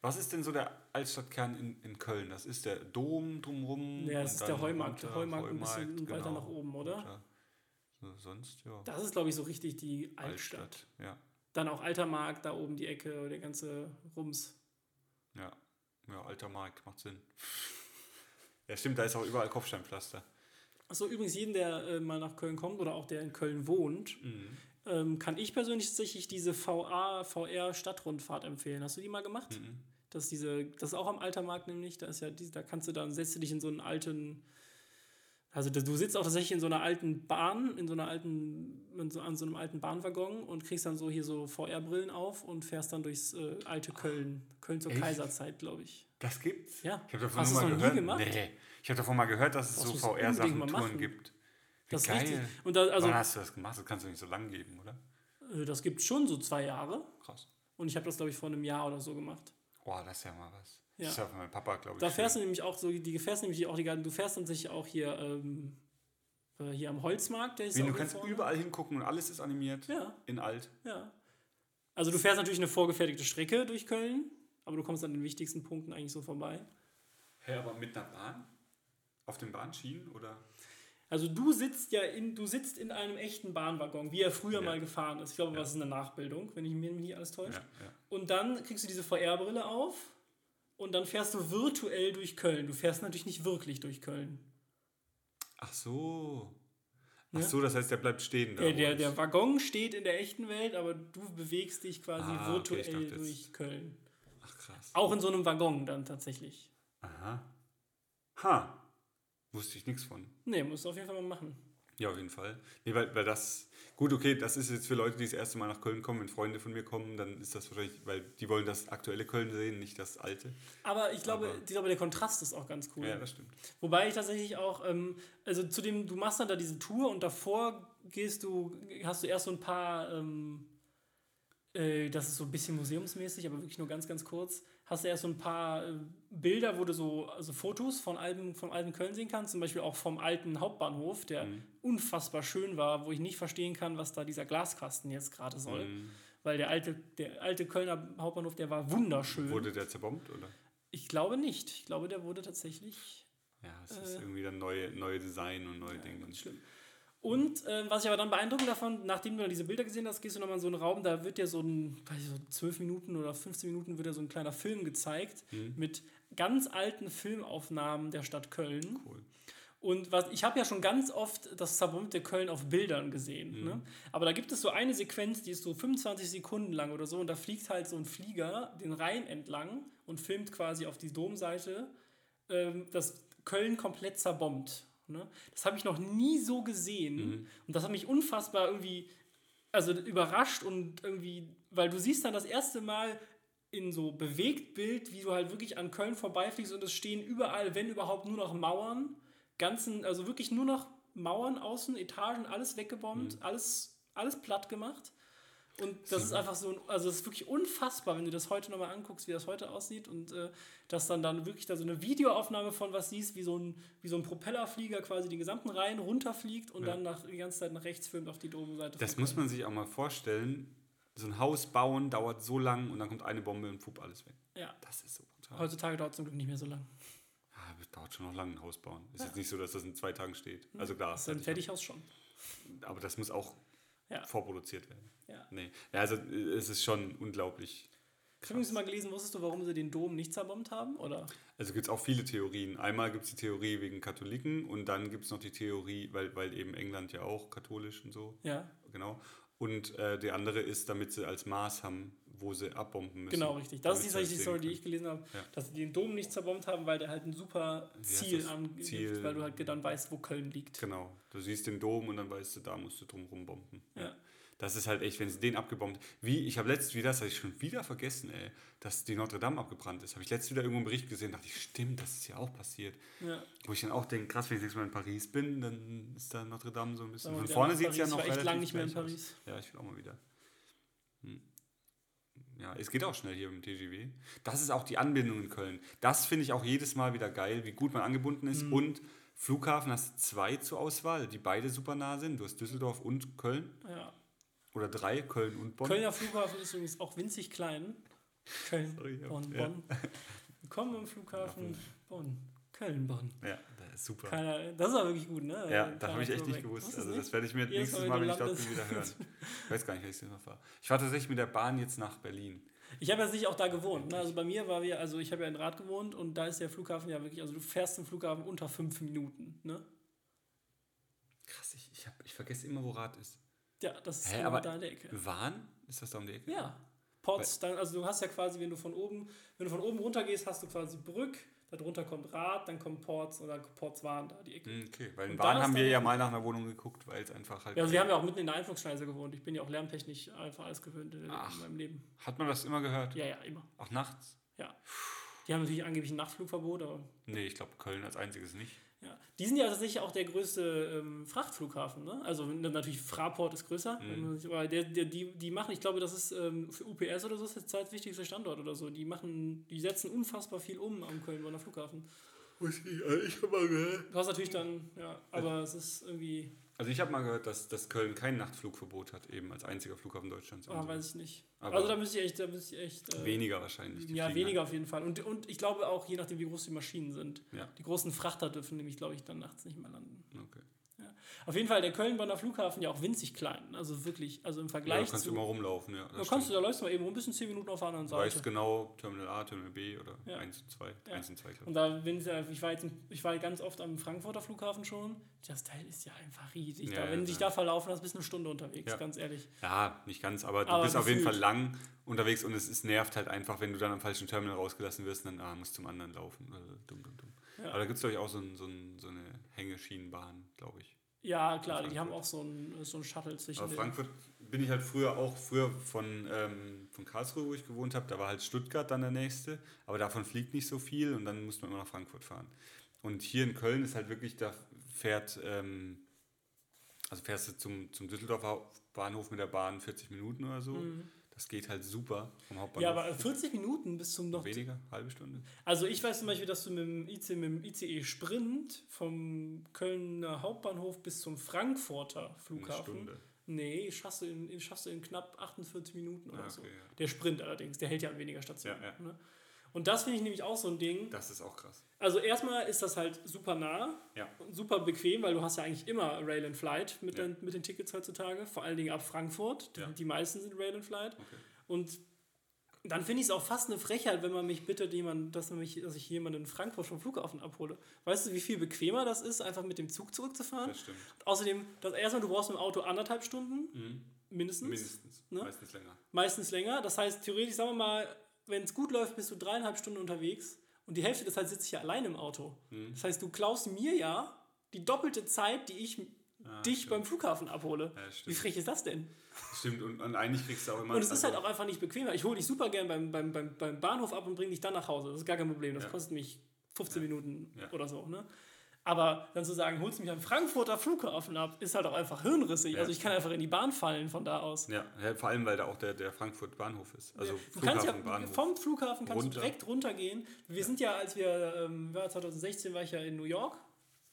Was ist denn so der Altstadtkern in, in Köln? Das ist der Dom drumherum? Ja, das und ist der Heumarkt. Der Heumarkt ein bisschen weiter nach oben, oder? So, sonst, ja. Das ist, glaube ich, so richtig die Altstadt. Altstadt, ja. Dann auch Alter Markt, da oben die Ecke, der ganze Rums. Ja, ja, alter Markt, macht Sinn. Ja, stimmt, da ist auch überall Kopfsteinpflaster. Achso, übrigens, jeden, der äh, mal nach Köln kommt oder auch der in Köln wohnt, Mhm. Ähm, kann ich persönlich tatsächlich diese VA, VR-Stadtrundfahrt empfehlen. Hast du die mal gemacht? Mhm. Das ist diese, das ist auch am Altermarkt nämlich. Da ist ja da kannst du dann setzt du dich in so einen alten, also du sitzt auch tatsächlich in so einer alten Bahn, in so einer alten, so, an so einem alten Bahnwaggon und kriegst dann so hier so VR-Brillen auf und fährst dann durchs äh, alte Köln, Köln zur Echt? Kaiserzeit, glaube ich. Das gibt's? Ja. Ich habe davon Hast nur du mal noch gehört. nie gemacht? Nee, ich habe davon mal gehört, dass es Brauchst so VR-Sachen. Touren gibt. Wie Das ist geil. richtig. Und da, also, Wann hast du das gemacht? Das kannst du nicht so lang geben, oder? äh, das gibt schon so zwei Jahre. Krass. Und ich habe das, glaube ich, vor einem Jahr oder so gemacht. Boah, das ist ja mal was. Ja. Das ist ja von meinem Papa, glaube ich. Da fährst du nämlich auch so, die fährst nämlich auch die ganzen, du fährst dann sicher auch hier, ähm, äh, hier am Holzmarkt, der ist Wie, auch du kannst vorne. überall hingucken und alles ist animiert. Ja, In alt. ja. Also du fährst natürlich eine vorgefertigte Strecke durch Köln, aber du kommst an den wichtigsten Punkten eigentlich so vorbei. Hä, aber mit einer Bahn? Auf den Bahnschienen oder? Also du sitzt ja in, du sitzt in einem echten Bahnwaggon, wie er früher Ja. mal gefahren ist. Ich glaube, das ist eine Nachbildung, wenn ich mir nicht alles täuscht. Ja, ja. Und dann kriegst du diese VR-Brille auf und dann fährst du virtuell durch Köln. Du fährst natürlich nicht wirklich durch Köln. Ach so. Ach Ja. so, das heißt, der bleibt stehen da. Der, der, Waggon steht in der echten Welt, aber du bewegst dich quasi Ah, okay, virtuell dachte jetzt- durch Köln. Ach krass. Auch in so einem Waggon dann tatsächlich. Aha. Ha. Wusste ich nichts von. Nee, musst du auf jeden Fall mal machen. Ja, auf jeden Fall. Nee, weil, weil das. Gut, okay, das ist jetzt für Leute, die das erste Mal nach Köln kommen, wenn Freunde von mir kommen, dann ist das wahrscheinlich, weil die wollen das aktuelle Köln sehen, nicht das alte. Aber ich glaube, Aber- ich glaube der Kontrast ist auch ganz cool. Ja, das stimmt. Wobei ich tatsächlich auch, ähm, also zu dem, du machst dann da diese Tour und davor gehst du, hast du erst so ein paar, ähm, äh, das ist so ein bisschen museumsmäßig, aber wirklich nur ganz, ganz kurz, hast du erst so ein paar äh, Bilder, wo du so, also Fotos von alten, vom alten Köln sehen kannst, zum Beispiel auch vom alten Hauptbahnhof, der Mhm. unfassbar schön war, wo ich nicht verstehen kann, was da dieser Glaskasten jetzt gerade soll. Mhm. Weil der alte, der alte Kölner Hauptbahnhof, der war wunderschön. Wurde der zerbombt, oder? Ich glaube nicht. Ich glaube, der wurde tatsächlich Ja, es ist irgendwie dann neue, neue Design und neue Dinge. Ganz schlimm. Und äh, was ich aber dann beeindruckend davon, nachdem du dann diese Bilder gesehen hast, gehst du nochmal in so einen Raum, da wird dir so ein, weiß ich, so zwölf Minuten oder 15 Minuten wird dir so ein kleiner Film gezeigt mit ganz alten Filmaufnahmen der Stadt Köln. Cool. Und was, ich habe ja schon ganz oft das zerbombte Köln auf Bildern gesehen. Ne? Aber da gibt es so eine Sequenz, die ist so 25 Sekunden lang oder so. Und da fliegt halt so ein Flieger den Rhein entlang und filmt quasi auf die Domseite ähm, das Köln komplett zerbombt. Ne? Das habe ich noch nie so gesehen. Und das hat mich unfassbar irgendwie also überrascht und irgendwie, weil du siehst dann das erste Mal in so Bewegtbild, wie du halt wirklich an Köln vorbeifliegst und es stehen überall, wenn überhaupt, nur noch Mauern. Ganzen, also wirklich nur noch Mauern außen, Etagen, alles weggebombt, alles, alles platt gemacht. Und das ist einfach so, ein- also es ist wirklich unfassbar, wenn du das heute nochmal anguckst, wie das heute aussieht und äh, dass dann dann wirklich da so eine Videoaufnahme von was siehst, wie so ein, wie so ein Propellerflieger quasi den gesamten Rhein runterfliegt und Ja. dann nach, die ganze Zeit nach rechts filmt auf die Domseite. Das von muss man sich auch mal vorstellen. So ein Haus bauen dauert so lang und dann kommt eine Bombe und pup, alles weg. Ja. Das ist so brutal. Heutzutage dauert es zum Glück nicht mehr so lang. Ja, das dauert schon noch lange, ein Haus bauen. Ist jetzt nicht so, dass das in zwei Tagen steht. Also klar, Das ist ein Fertighaus schon. aber das muss auch Ja. vorproduziert werden. Ja. Nee. Ja, also äh, es ist schon unglaublich. Ich habe übrigens mal gelesen, wusstest du, warum sie den Dom nicht zerbombt haben? Oder? Also gibt es auch viele Theorien. Einmal gibt es die Theorie wegen Katholiken und dann gibt es noch die Theorie, weil, weil eben England ja auch katholisch und so. Ja, Genau. Und äh, die andere ist, damit sie als Maß haben, wo sie abbomben müssen. genau, richtig. Das ist die, die das Story, die ich gelesen habe, Ja. dass sie den Dom nicht zerbombt haben, weil der halt ein super Ziel angibt, weil du halt dann weißt, wo Köln liegt. Genau. Du siehst den Dom und dann weißt du, da musst du drum rumbomben. Ja. Das ist halt echt, wenn sie den abgebombt. Wie, ich habe letztens wieder, das habe ich schon wieder vergessen, ey, dass die Notre Dame abgebrannt ist. Habe ich letztens wieder irgendwo einen Bericht gesehen, dachte ich, stimmt, das ist ja auch passiert. Ja. Wo ich dann auch denke, krass, wenn ich das nächste Mal in Paris bin, dann ist da Notre Dame so ein bisschen. Wir Von vorne sieht es ja Paris? noch Ich war echt relativ lang nicht mehr in gleich aus. Paris. Ja, ich will auch mal wieder. Hm. Ja, es geht auch schnell hier mit dem TGW. Das ist auch die Anbindung in Köln. Das finde ich auch jedes Mal wieder geil, wie gut man angebunden ist. Mhm. Und Flughafen hast du zwei zur Auswahl, die beide super nah sind. Du hast Düsseldorf und Köln. Ja. Oder drei, Köln und Bonn. Kölner Flughafen ist übrigens auch winzig klein. Köln, Sorry, ja. Bonn, Ja. Bonn. Willkommen im Flughafen Bonn. Köln, Bonn. Ja, das ist super. Keiner, das ist aber wirklich gut, ne? Ja, da habe ich echt nicht gewusst. Also du das nicht? werde ich mir Jedes nächstes Mal, wenn ich dort bin, wieder hören. Ich weiß gar nicht, welches ich mal fahre. Ich fahre tatsächlich mit der Bahn jetzt nach Berlin. Ich habe jetzt nicht auch da gewohnt. Ne? Also bei mir war wir, also ich habe ja in Rad gewohnt und da ist der Flughafen ja wirklich, also du fährst zum Flughafen unter fünf Minuten. Ne? Krass, ich, ich, hab, ich vergesse immer, wo Rad ist. Ja, das ist Hä, genau aber da in der Ecke. Wahn? Ist das da um die Ecke? Ja. Ports, dann, also du hast ja quasi, wenn du von oben, wenn du von oben runter gehst, hast du quasi Brück, darunter kommt Rad, dann kommt Ports oder Ports waren da die Ecke. Hm, Okay, weil in Und ist haben wir dann- ja mal nach einer Wohnung geguckt, weil es einfach halt. Ja, also wir haben ja auch mitten in der Einflugschneise gewohnt. Ich bin ja auch lärmtechnisch einfach alles gewöhnt in, Ach. in meinem Leben. Hat man das immer gehört? Ja, ja, immer. Auch nachts? Ja. Die haben natürlich angeblich ein Nachtflugverbot, aber Nee, ich glaube Köln als einziges nicht. Ja, die sind ja tatsächlich auch der größte ähm, Frachtflughafen. Ne? Also natürlich Fraport ist größer, Mhm. aber der, der, die, die machen, ich glaube, das ist ähm, für UPS oder so ist der zweitwichtigste Standort oder so. Die machen, die setzen unfassbar viel um am Köln-Bonner Flughafen. Ich habe mal gehört. Du hast natürlich dann, ja, aber es ist irgendwie, Also ich habe mal gehört, dass, dass Köln kein Nachtflugverbot hat, eben als einziger Flughafen Deutschlands. ah, so. weiß ich nicht. Aber also da müsste ich echt, da müsste ich echt. äh, weniger wahrscheinlich. Ja, fliegen weniger auf jeden Fall. Und, und ich glaube auch, je nachdem, wie groß die Maschinen sind. Ja. Die großen Frachter dürfen nämlich, glaube ich, dann nachts nicht mehr landen. halt. Okay. Auf jeden Fall der Köln-Bonner Flughafen ja auch winzig klein. Also wirklich, also im Ja, Vergleich da kannst zu. du immer rumlaufen, ja. Da kannst du, da läufst du mal eben rum, bist in 10 Minuten auf der anderen Du weißt Seite. genau, Terminal A, Terminal B oder Ja. 1 und 2. Ja. 1 und 2, glaube Und da bin ich, ja- ich war jetzt, ich war ganz oft am Frankfurter Flughafen schon. Das Teil ist ja einfach riesig. Ja, da, wenn du dich ja. da verlaufen hast, bist du eine Stunde unterwegs, Ja. ganz ehrlich. ich. Ja, nicht ganz, aber du Aber bist auf jeden. Fall lang unterwegs und es, es nervt halt einfach, wenn du dann am falschen Terminal rausgelassen wirst und dann ah, musst zum anderen laufen. Also, dumm, dumm, dumm. Ja. Aber da gibt es, glaube ich, auch so, ein, so, ein, so eine Hängeschienenbahn, glaube ich. Ja, klar, die haben auch so ein, so ein Shuttle zwischen Aber Frankfurt bin ich halt früher auch, früher von, ähm, von Karlsruhe, wo ich gewohnt habe, da war halt Stuttgart dann der nächste, aber davon fliegt nicht so viel und dann musste man immer nach Frankfurt fahren. Und hier in Köln ist halt wirklich, da fährt, ähm, also fährst du zum, zum Düsseldorfer Bahnhof mit der Bahn 40 Minuten oder so. Das geht halt super vom Hauptbahnhof. Ja, aber 40 Minuten bis zum noch. weniger, halbe Stunde. Also ich weiß zum Beispiel, dass du mit dem, IC, mit dem ICE Sprint vom Kölner Hauptbahnhof bis zum Frankfurter Eine Flughafen. Stunde. Nee, schaffst du, in, schaffst du in knapp 48 Minuten oder Ah, so. okay, ja. Der Sprint allerdings, der hält ja an weniger Stationen. Ja, ja. Ne? Und das finde ich nämlich auch so ein Ding. Das ist auch krass. Also erstmal ist das halt super nah Ja. und super bequem, weil du hast ja eigentlich immer Rail and Flight mit, Ja. den, mit den Tickets heutzutage, vor allen Dingen ab Frankfurt. Die, Ja. die meisten sind Rail and Flight. Okay. Und dann finde ich es auch fast eine Frechheit, wenn man mich bittet, jemand, dass, man mich, dass ich jemanden in Frankfurt vom Flughafen abhole. Weißt du, wie viel bequemer das ist, einfach mit dem Zug zurückzufahren? Das stimmt. Außerdem, das erstmal, du brauchst mit dem Auto anderthalb Stunden, mindestens. Mindestens. Ne? Meistens länger. Meistens länger. Das heißt, theoretisch, sagen wir mal, wenn es gut läuft, bist du dreieinhalb Stunden unterwegs und die Hälfte der Zeit sitze ich ja alleine im Auto. Mhm. Das heißt, du klaust mir ja die doppelte Zeit, die ich dich stimmt. beim Flughafen abhole. Ah, Ja. Wie frech ist das denn? Stimmt, und, und eigentlich kriegst du auch immer. Und es ist also- halt auch einfach nicht bequemer. Ich hole dich super gern beim, beim, beim, beim Bahnhof ab und bringe dich dann nach Hause. Das ist gar kein Problem. Das Ja. kostet mich 15 Minuten Ja. oder so. Ne? Aber dann zu sagen, holst mich am Frankfurter Flughafen ab, ist halt auch einfach hirnrissig. Ja. Also ich kann einfach in die Bahn fallen von da aus. Ja, ja, vor allem, weil da auch der, der Frankfurt Bahnhof ist. Also du kannst ja Bahnhof. vom Flughafen kannst Runter. du direkt runtergehen. Wir sind ja, als wir, ähm, war 2016 war ich ja in New York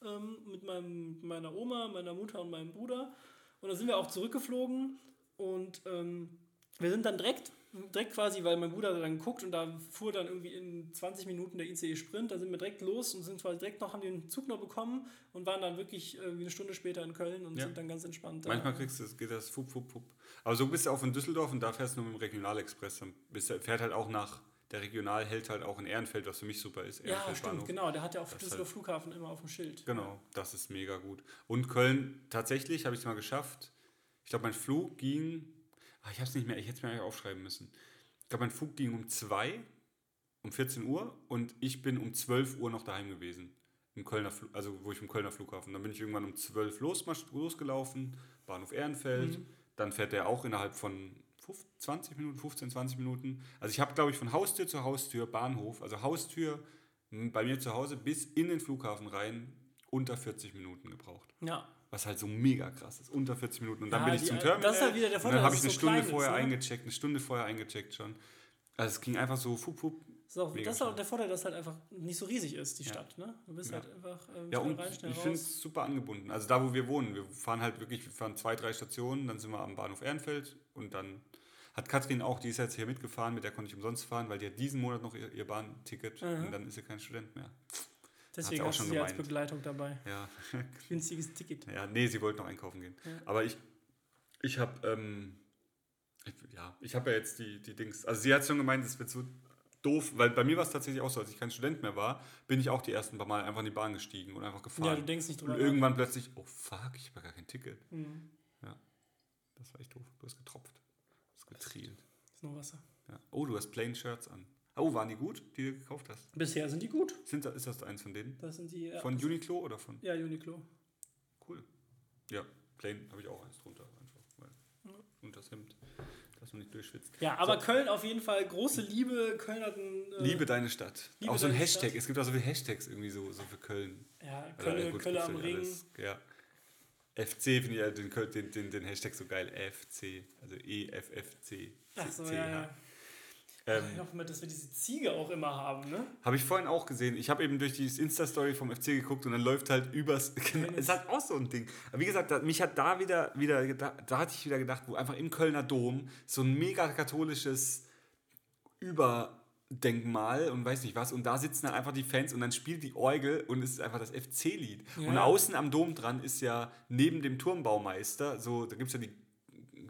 ähm, mit meinem, meiner Oma, meiner Mutter und meinem Bruder. Und dann sind wir auch zurückgeflogen und ähm, wir sind dann direkt, direkt quasi, weil mein Bruder dann guckt und da fuhr dann irgendwie in 20 Minuten der ICE Sprint, da sind wir direkt los und sind quasi direkt noch, haben den Zug noch bekommen und waren dann wirklich irgendwie eine Stunde später in Köln und Ja. sind dann ganz entspannt. da. Manchmal kriegst du, es geht das fupp, fupp, fupp. Aber so bist du auch in Düsseldorf und da fährst du nur mit dem Regionalexpress. Dann bist fährt halt auch nach, der Regional hält halt auch in Ehrenfeld, was für mich super ist. ja, Ehrenfeld stimmt, Bahnhof. genau. Der hat ja Das Düsseldorf halt- Flughafen immer auf dem Schild. Genau, das ist mega gut. Und Köln, tatsächlich habe ich es mal geschafft. Ich glaube, mein Flug ging, ich habe es nicht mehr, ich hätte es mir eigentlich aufschreiben müssen. Ich glaube, mein Flug ging um 2, um 14 Uhr und ich bin um 12 Uhr noch daheim gewesen. Im Kölner, Flu- also wo ich im Kölner Flughafen. Dann bin ich irgendwann um 12 los, losgelaufen, Bahnhof Ehrenfeld. Dann fährt der auch innerhalb von 15, 20 Minuten, 15, 20 Minuten. Also ich habe, glaube ich, von Haustür zu Haustür, Bahnhof, also Haustür bei mir zu Hause bis in den Flughafen rein unter 40 Minuten gebraucht. Ja. Was halt so mega krass ist. Unter 40 Minuten. Und dann Ja, bin ich die- zum das Terminal. ist halt wieder der und Vorteil, dann habe ich eine so Stunde vorher ist, ne? eingecheckt, eine Stunde vorher eingecheckt schon. Also es ging einfach so, fup, fup. Das ist, auch, das ist auch der Vorteil, dass halt einfach nicht so riesig ist, die Ja. Stadt. Ne? Du bist Ja. halt einfach ähm, Ja, und rein, schnell ich finde es super angebunden. Also da, wo wir wohnen, wir fahren halt wirklich, wir fahren zwei, drei Stationen, dann sind wir am Bahnhof Ehrenfeld und dann hat Katrin auch, die ist jetzt hier mitgefahren, mit der konnte ich umsonst fahren, weil die hat diesen Monat noch ihr, ihr Bahnticket Mhm. und dann ist sie kein Student mehr. Deswegen hast du sie als. Begleitung dabei. Ja, Günstiges Ticket. ja nee, sie wollte noch einkaufen gehen. Ja. Aber ich, ich habe, ähm, ich, ja, ich habe ja jetzt die, die Dings, also sie hat schon gemeint, es wird so doof, weil bei mir war es tatsächlich auch so, als ich kein Student mehr war, bin ich auch die ersten paar Mal einfach in die Bahn gestiegen und einfach gefahren. Ja, du denkst nicht drüber Und irgendwann plötzlich, oh fuck, ich habe gar kein Ticket. Mhm. Das war echt doof. Du hast getropft. Du hast getrielt. Ist nur Wasser. Ja. Oh, du hast plain Shirts an. Oh, waren die gut, die du gekauft hast? Bisher sind die gut. Sind, ist das eins von denen? Das sind die. Ja, Von das- Uniqlo oder von? Ja, Uniqlo. Cool. Ja, plain habe ich auch eins drunter. Einfach, weil und das Hemd, dass man nicht durchschwitzt. Ja, aber Köln auf jeden Fall große Liebe. Köln hat ein. Äh, Liebe deine Stadt. Liebe auch so ein Hashtag. Stadt. Es gibt auch so viele Hashtags irgendwie so, so für Köln. Ja, Also, Köln, gut, Köln am Ring. alles. Ja. FC finde ich ja den, den, den, den Hashtag so geil. FC. Also EFFC. Ach so, CH. ja, ja. Ähm, Ich hoffe mal, dass wir diese Ziege auch immer haben, ne? Habe ich vorhin auch gesehen. Ich habe eben durch die Insta-Story vom FC geguckt und dann läuft halt übers. Tennis. ist halt auch so ein Ding. Aber wie gesagt, mich hat da wieder, wieder da, da hatte ich wieder gedacht, wo einfach im Kölner Dom so ein mega katholisches Überdenkmal und weiß nicht was. Und da sitzen dann einfach die Fans und dann spielt die Orgel und es ist einfach das FC-Lied. Ja. Und außen am Dom dran ist ja neben dem Turmbaumeister, so, da gibt es ja die.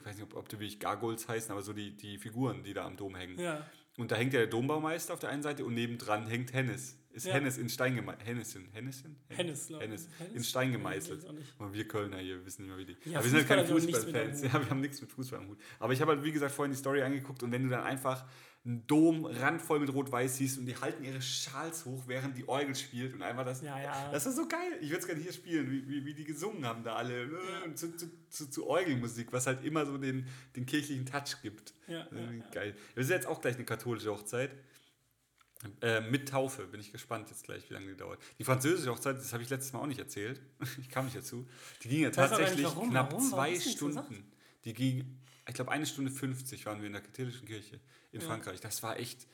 Ich weiß nicht, ob, ob die wirklich Gargols heißen, aber so die, die Figuren, die da am Dom hängen. Ja. Und da hängt ja der Dombaumeister auf der einen Seite und nebendran hängt Hennes. Ist Ja. Hennes in Stein gemeißelt. Hennessen. Hennessen? Hennes, glaub ich. Hennes. In Stein Ja, gemeißelt. Und wir Kölner hier wissen nicht mehr, wie die. Ja, aber wir sind halt keine Fußballfans. Ja, wir haben nichts mit Fußball am Hut. Aber ich habe halt, wie gesagt, vorhin die Story angeguckt und wenn du dann einfach einen Dom randvoll mit Rot-Weiß siehst und die halten ihre Schals hoch, während die Orgel spielt und einfach das. Ja, ja. Das ist so geil. Ich würde es gerne hier spielen, wie, wie, wie die gesungen haben da alle. ne? Und Zu, zu, zu, zu Orgelmusik, was halt immer so den, den kirchlichen Touch gibt. Ja, ja, ja. Geil. Wir sind jetzt auch gleich eine katholische Hochzeit. Äh, mit Taufe bin ich gespannt jetzt gleich, wie lange die dauert. Die französische Hochzeit, das habe ich letztes Mal auch nicht erzählt. Ich kam nicht dazu. Die ging ja tatsächlich warum. knapp Warum? Warum zwei gesagt? Stunden. Die ging, ich glaube, eine Stunde 50 waren wir in der katholischen Kirche in Ja. Frankreich. Das war echt,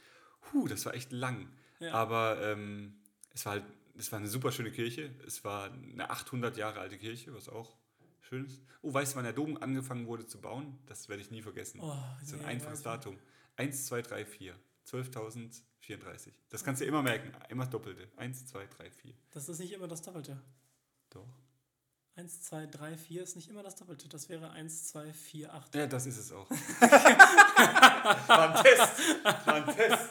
huh, das war echt lang. Ja. Aber ähm, es war halt, es war eine super schöne Kirche. Es war eine 800 Jahre alte Kirche, was auch schön ist. Oh, weißt du, wann der Dom angefangen wurde zu bauen? Das werde ich nie vergessen. Oh, ist ein nee, einfaches Datum. 1, 2, 3, 4. 12.034. Das kannst du immer merken. Immer das Doppelte. 1, 2, 3, 4. Das ist nicht immer das Doppelte. Doch. 1, 2, 3, 4 ist nicht immer das Doppelte. Das wäre 1, 2, 4, 8. Ja, das ist es auch. war ein Test. War ein Test.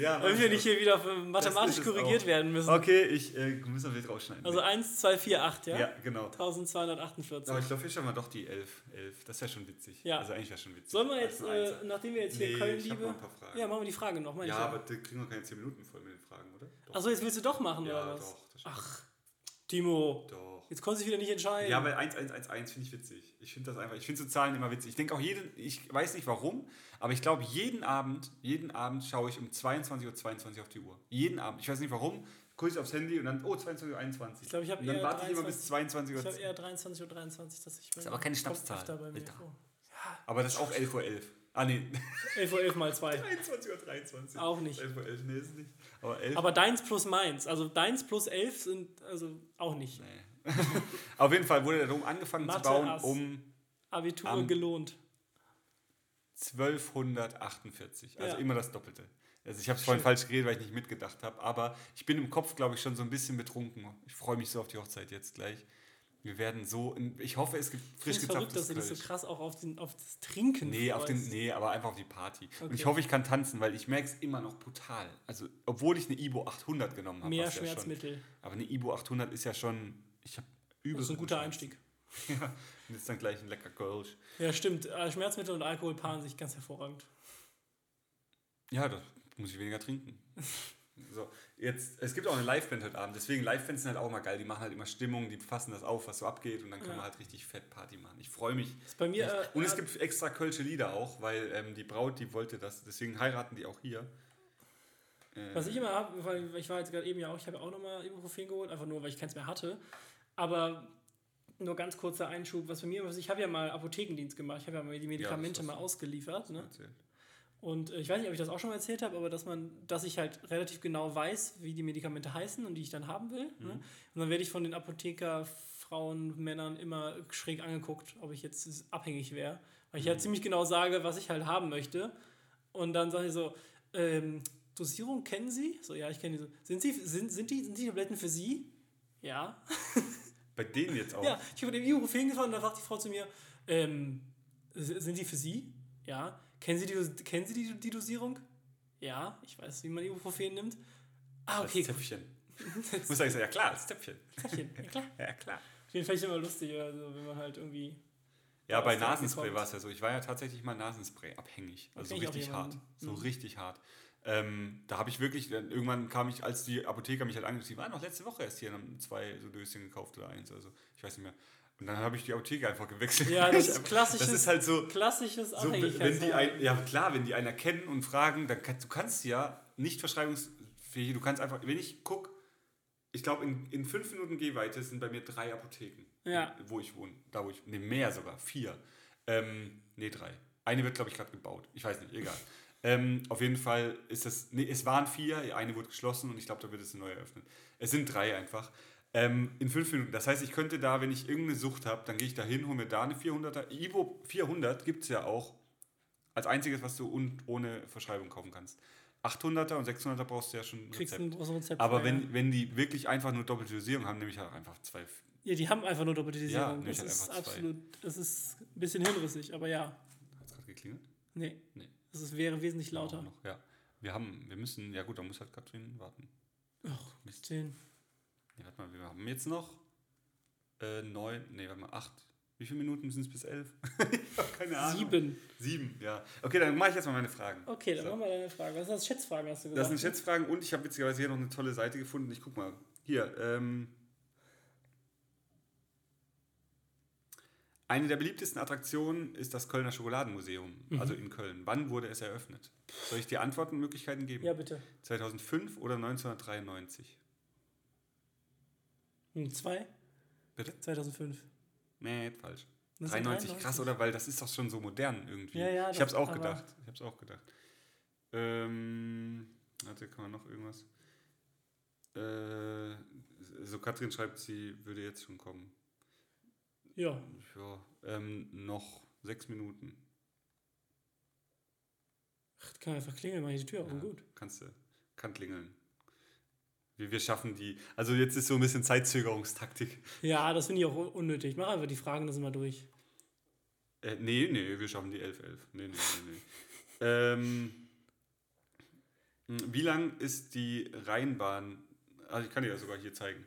Ja, Damit wir nicht hier wieder mathematisch korrigiert auch. werden müssen. Okay, ich äh, muss noch wieder rausschneiden. Also 1, 2, 4, 8, ja? ja, genau. 1248. Aber ich glaube, hier haben wir doch die 11. 11. Das wäre schon witzig. Ja. Also eigentlich wäre schon witzig. Sollen wir jetzt, ein äh, nachdem wir jetzt hier Nee, Köln ich liebe. noch ein paar Fragen. Ja, machen wir die Frage noch. ja, ich aber da kriegen wir keine 10 Minuten voll mit den Fragen, oder? Achso, jetzt willst du doch machen, ja, oder was? doch. Ach, Timo, Doch. Jetzt konntest du dich wieder nicht entscheiden. Ja, weil 1, 1, 1, 1 finde ich witzig. Ich finde das einfach, ich finde so Zahlen immer witzig. Ich denke auch jeden, ich weiß nicht warum, aber ich glaube jeden Abend, jeden Abend schaue ich um 22.22 Uhr 22 auf die Uhr. Jeden Abend. Ich weiß nicht warum, gucke ich aufs Handy und dann, oh, 22.21 Uhr. Ich glaube, ich habe dann warte ich immer 23 bis 22 Ich Uhr. habe eher 23.23 Uhr, 23, dass ich. Das ist aber keine Schnapszahl. Aber das ist auch 11.11 Uhr. 11. Ah, nee. 11 Uhr 11 mal 2. 21 Uhr 23. Auch nicht. 11 Uhr 11, nee, ist nicht. Aber 11. Aber deins plus meins. Also deins plus 11 sind also auch nicht. nee. Auf jeden Fall wurde der Dom angefangen Mathe zu bauen Ass. um Abitur gelohnt. 1248. Also Ja. immer das Doppelte. Also ich habe es vorhin falsch geredet, weil ich nicht mitgedacht habe. Aber ich bin im Kopf, glaube ich, schon so ein bisschen betrunken. Ich freue mich so auf die Hochzeit jetzt gleich. Wir werden so, ich hoffe, es gibt frisch finde verrückt, dass gezapftes du dich so krass auch auf, den, auf das Trinken Nee, auf den, nee, aber einfach auf die Party. Und Okay. ich hoffe, ich kann tanzen, weil ich merke es immer noch brutal. Also, obwohl ich eine Ibo 800 genommen habe. Mehr was ja schon- Schmerzmittel. Aber eine Ibo 800 ist ja schon, ich habe übel. Das ist ein guter Einstieg. Ja, und jetzt dann gleich ein lecker Kölsch. Ja, stimmt. Äh, Schmerzmittel und Alkohol paaren sich ganz hervorragend. Ja, da muss ich weniger trinken. So, jetzt, es gibt auch eine Liveband heute Abend, deswegen Live-Bands sind halt auch immer geil. Die machen halt immer Stimmung, die fassen das auf, was so abgeht und dann kann Ja. man halt richtig fett Party machen. Ich freue mich. ist bei mir. Äh, und es äh, gibt extra kölsche Lieder auch, weil ähm, die Braut, die wollte das, deswegen heiraten die auch hier. Äh, Was ich immer habe, weil ich war jetzt gerade eben ja auch, ich habe auch nochmal Ibuprofen geholt, einfach nur, weil ich keins mehr hatte. Aber nur ganz kurzer Einschub, was bei mir ist, ich habe ja mal Apothekendienst gemacht, ich habe ja mal die Medikamente hast mal ausgeliefert. Ne? Und äh, ich weiß nicht, ob ich das auch schon mal erzählt habe, aber dass man, dass ich halt relativ genau weiß, wie die Medikamente heißen und die ich dann haben will. Ne? Und dann werde ich von den Apotheker, Frauen, Männern immer schräg angeguckt, ob ich jetzt abhängig wäre. Weil ich halt ziemlich genau sage, was ich halt haben möchte. Und dann sage ich so, ähm, Dosierung kennen Sie? So, ja, ich kenne die so. Sind, Sie, sind, sind, die, sind die Tabletten für Sie? Ja. Bei denen jetzt auch. Ja, ich habe mit dem Ibuprofen gefahren und da sagt die Frau zu mir, ähm, sind die für Sie? Ja. Kennen Sie die, kennen Sie die, die Dosierung? Ja, ich weiß, wie man Ibuprofen nimmt. Ah, okay. Zäpfchen. Ich muss sagen, ja klar, als Zäpfchen. Zäpfchen, ja klar. Ja, klar. Auf jeden Fall immer lustig, also, wenn man halt irgendwie. Ja, bei Nasenspray war es ja so. Ich war ja tatsächlich mal Nasenspray abhängig. Also so richtig hart. So Mhm. richtig hart. Ähm, da habe ich wirklich, irgendwann kam ich, als die Apotheker mich halt die waren noch letzte Woche erst hier und haben zwei so Döschen gekauft oder eins, also ich weiß nicht mehr. Und dann habe ich die Apotheke einfach gewechselt. Ja, das ist klassisches, Das ist halt so, klassisches so wenn die ein, ja klar, wenn die einen erkennen und fragen, dann kann, du kannst ja nicht verschreibungsfähig, du kannst einfach, wenn ich gucke, ich glaube in, in fünf Minuten Gehweite sind bei mir drei Apotheken, Ja. wo ich wohne, da wo ich, ne mehr sogar, vier, ähm, ne drei. Eine wird glaube ich gerade gebaut, ich weiß nicht, egal. Ähm, auf jeden Fall ist das, nee, es waren vier, eine wurde geschlossen und ich glaube, da wird es eine neue eröffnet. Es sind drei einfach. Ähm, in fünf Minuten. Das heißt, ich könnte da, wenn ich irgendeine Sucht habe, dann gehe ich da hin, hole mir da eine 400er. Ivo 400 gibt es ja auch als einziges, was du un ohne Verschreibung kaufen kannst. 800er und 600er brauchst du ja schon ein Kriegst Rezept. ein großes Rezept. Aber ja. wenn, wenn die wirklich einfach nur doppelte Dosierung haben, nehme ich halt einfach zwei. Ja, die haben einfach nur doppelte Ja, Dosierung. ich das hab ist absolut, das ist ein bisschen hinrissig, aber ja. Hat es gerade geklingelt? Nee. Nee. Das ist, wäre wesentlich lauter. Noch, ja. Wir haben, wir müssen, ja gut, da muss halt Katrin warten. Ach, Mist. zehn. Nee, warte mal, wir haben jetzt noch äh, neun, nee, warte mal, acht. Wie viele Minuten sind es bis elf? ich habe keine Ahnung. Sieben. Sieben, ja. Okay, dann mache ich jetzt mal meine Fragen. Okay, dann So. machen wir deine Frage. Was ist das? Schätzfragen hast du Das gesagt? sind Schätzfragen und ich habe witzigerweise hier noch eine tolle Seite gefunden. Ich guck mal. Hier, ähm. Eine der beliebtesten Attraktionen ist das Kölner Schokoladenmuseum, Mhm. also in Köln. Wann wurde es eröffnet? Soll ich dir Antwortmöglichkeiten geben? Ja, bitte. 2005 oder 1993? Hm, zwei? Bitte? 2005. Nee, falsch. 1993. 93, krass, oder? Weil das ist doch schon so modern irgendwie. Ja, ja, ich habe es auch gedacht. Ich habe es auch gedacht. Ähm, warte, kann man noch irgendwas? Äh, so Katrin schreibt, sie würde jetzt schon kommen. Ja. Ja, ähm, noch sechs Minuten. Ach, kann einfach klingeln, mach ich die Tür auf und gut. Kannst du, kann klingeln. Wir, wir schaffen die. Also jetzt ist so ein bisschen Zeitzögerungstaktik. Ja, das finde ich auch un- unnötig. Mach einfach die Fragen, das immer durch. Äh, nee, nee, wir schaffen die 11, 11. Nee, nee, nee, nee. ähm, wie lang ist die Rheinbahn? Also ich kann dir das sogar hier zeigen.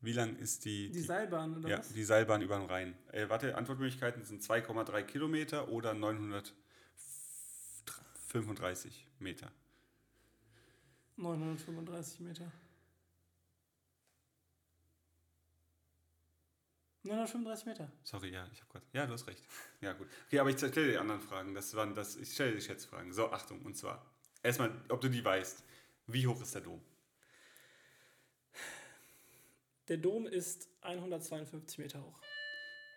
Wie lang ist die, Die Seilbahn oder ja, was? die Seilbahn über den Rhein? Äh, warte, Antwortmöglichkeiten sind 2,3 Kilometer oder 935 Meter. 935 Meter. 935 Meter. Sorry, ja, ich habe gerade. Ja, du hast recht. Ja, gut. Okay, aber ich stelle die anderen Fragen. Das waren das. Ich stelle dir Schätzfragen. So, Achtung. Und zwar erstmal, ob du die weißt. Wie hoch ist der Dom? Der Dom ist 152 Meter hoch.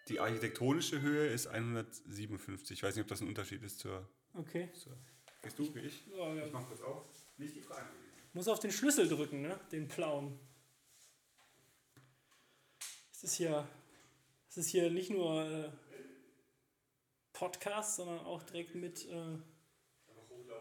Die architektonische Höhe ist 157. Ich weiß nicht, ob das ein Unterschied ist zur. Okay. zur gehst du wie ich? Ja, ja. Ich mach das auf. Nicht die Frage. Muss auf den Schlüssel drücken, ne? Den blauen. Es ist hier, es ist hier nicht nur äh, Podcast, sondern auch direkt mit, äh,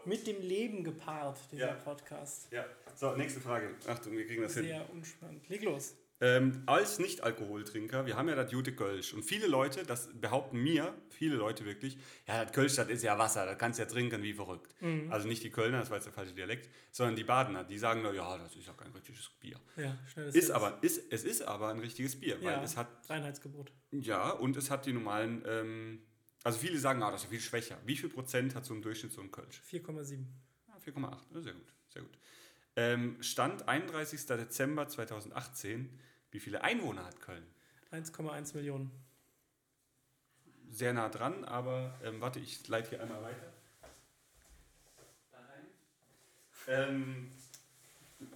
mit dem Leben gepaart, dieser Ja. Podcast. Ja. So, nächste Frage. Achtung, wir kriegen das hin. Sehr unspannend. Leg los. Ähm, als Nicht-Alkoholtrinker, wir haben ja das Jute Kölsch. Und viele Leute, das behaupten mir, viele Leute wirklich, ja, das Kölsch, das ist ja Wasser, das kannst du ja trinken wie verrückt. Also nicht die Kölner, das war jetzt der falsche Dialekt, sondern die Badener, die sagen, na ja, das ist ja kein richtiges Bier. Ja, schnelles Ist Fest. aber, ist, es ist aber ein richtiges Bier, weil ja, es hat, Reinheitsgebot. ja, und es hat die normalen, ähm, also viele sagen, ah, das ist ja viel schwächer. Wie viel Prozent hat so im Durchschnitt so ein Kölsch? 4,7. Ah, 4,8, Ja, sehr gut, sehr gut. Ähm, Stand 31. Dezember 2018, wie viele Einwohner hat Köln? 1,1 Millionen. Sehr nah dran, aber ähm, warte, ich leite hier einmal weiter. Ähm,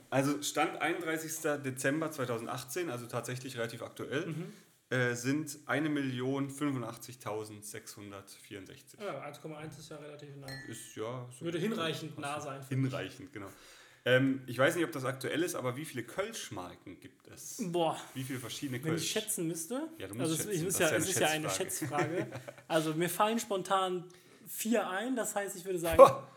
also Stand 31. Dezember 2018, also tatsächlich relativ aktuell, Mhm. äh, sind 1.085.664. Ja, 1,1 ist ja relativ nah. Ist ja. so- Würde hinreichend nah sein. Hinreichend, genau. Ähm, ich weiß nicht, ob das aktuell ist, aber wie viele Kölschmarken gibt es? Boah, Wie viele verschiedene wenn ich Kölsch? schätzen müsste. Ja, du musst also schätzen, ich das muss ist ja, ja eine es ist ja eine Schätzfrage. Also mir fallen spontan vier ein, das heißt, ich würde sagen, Boah.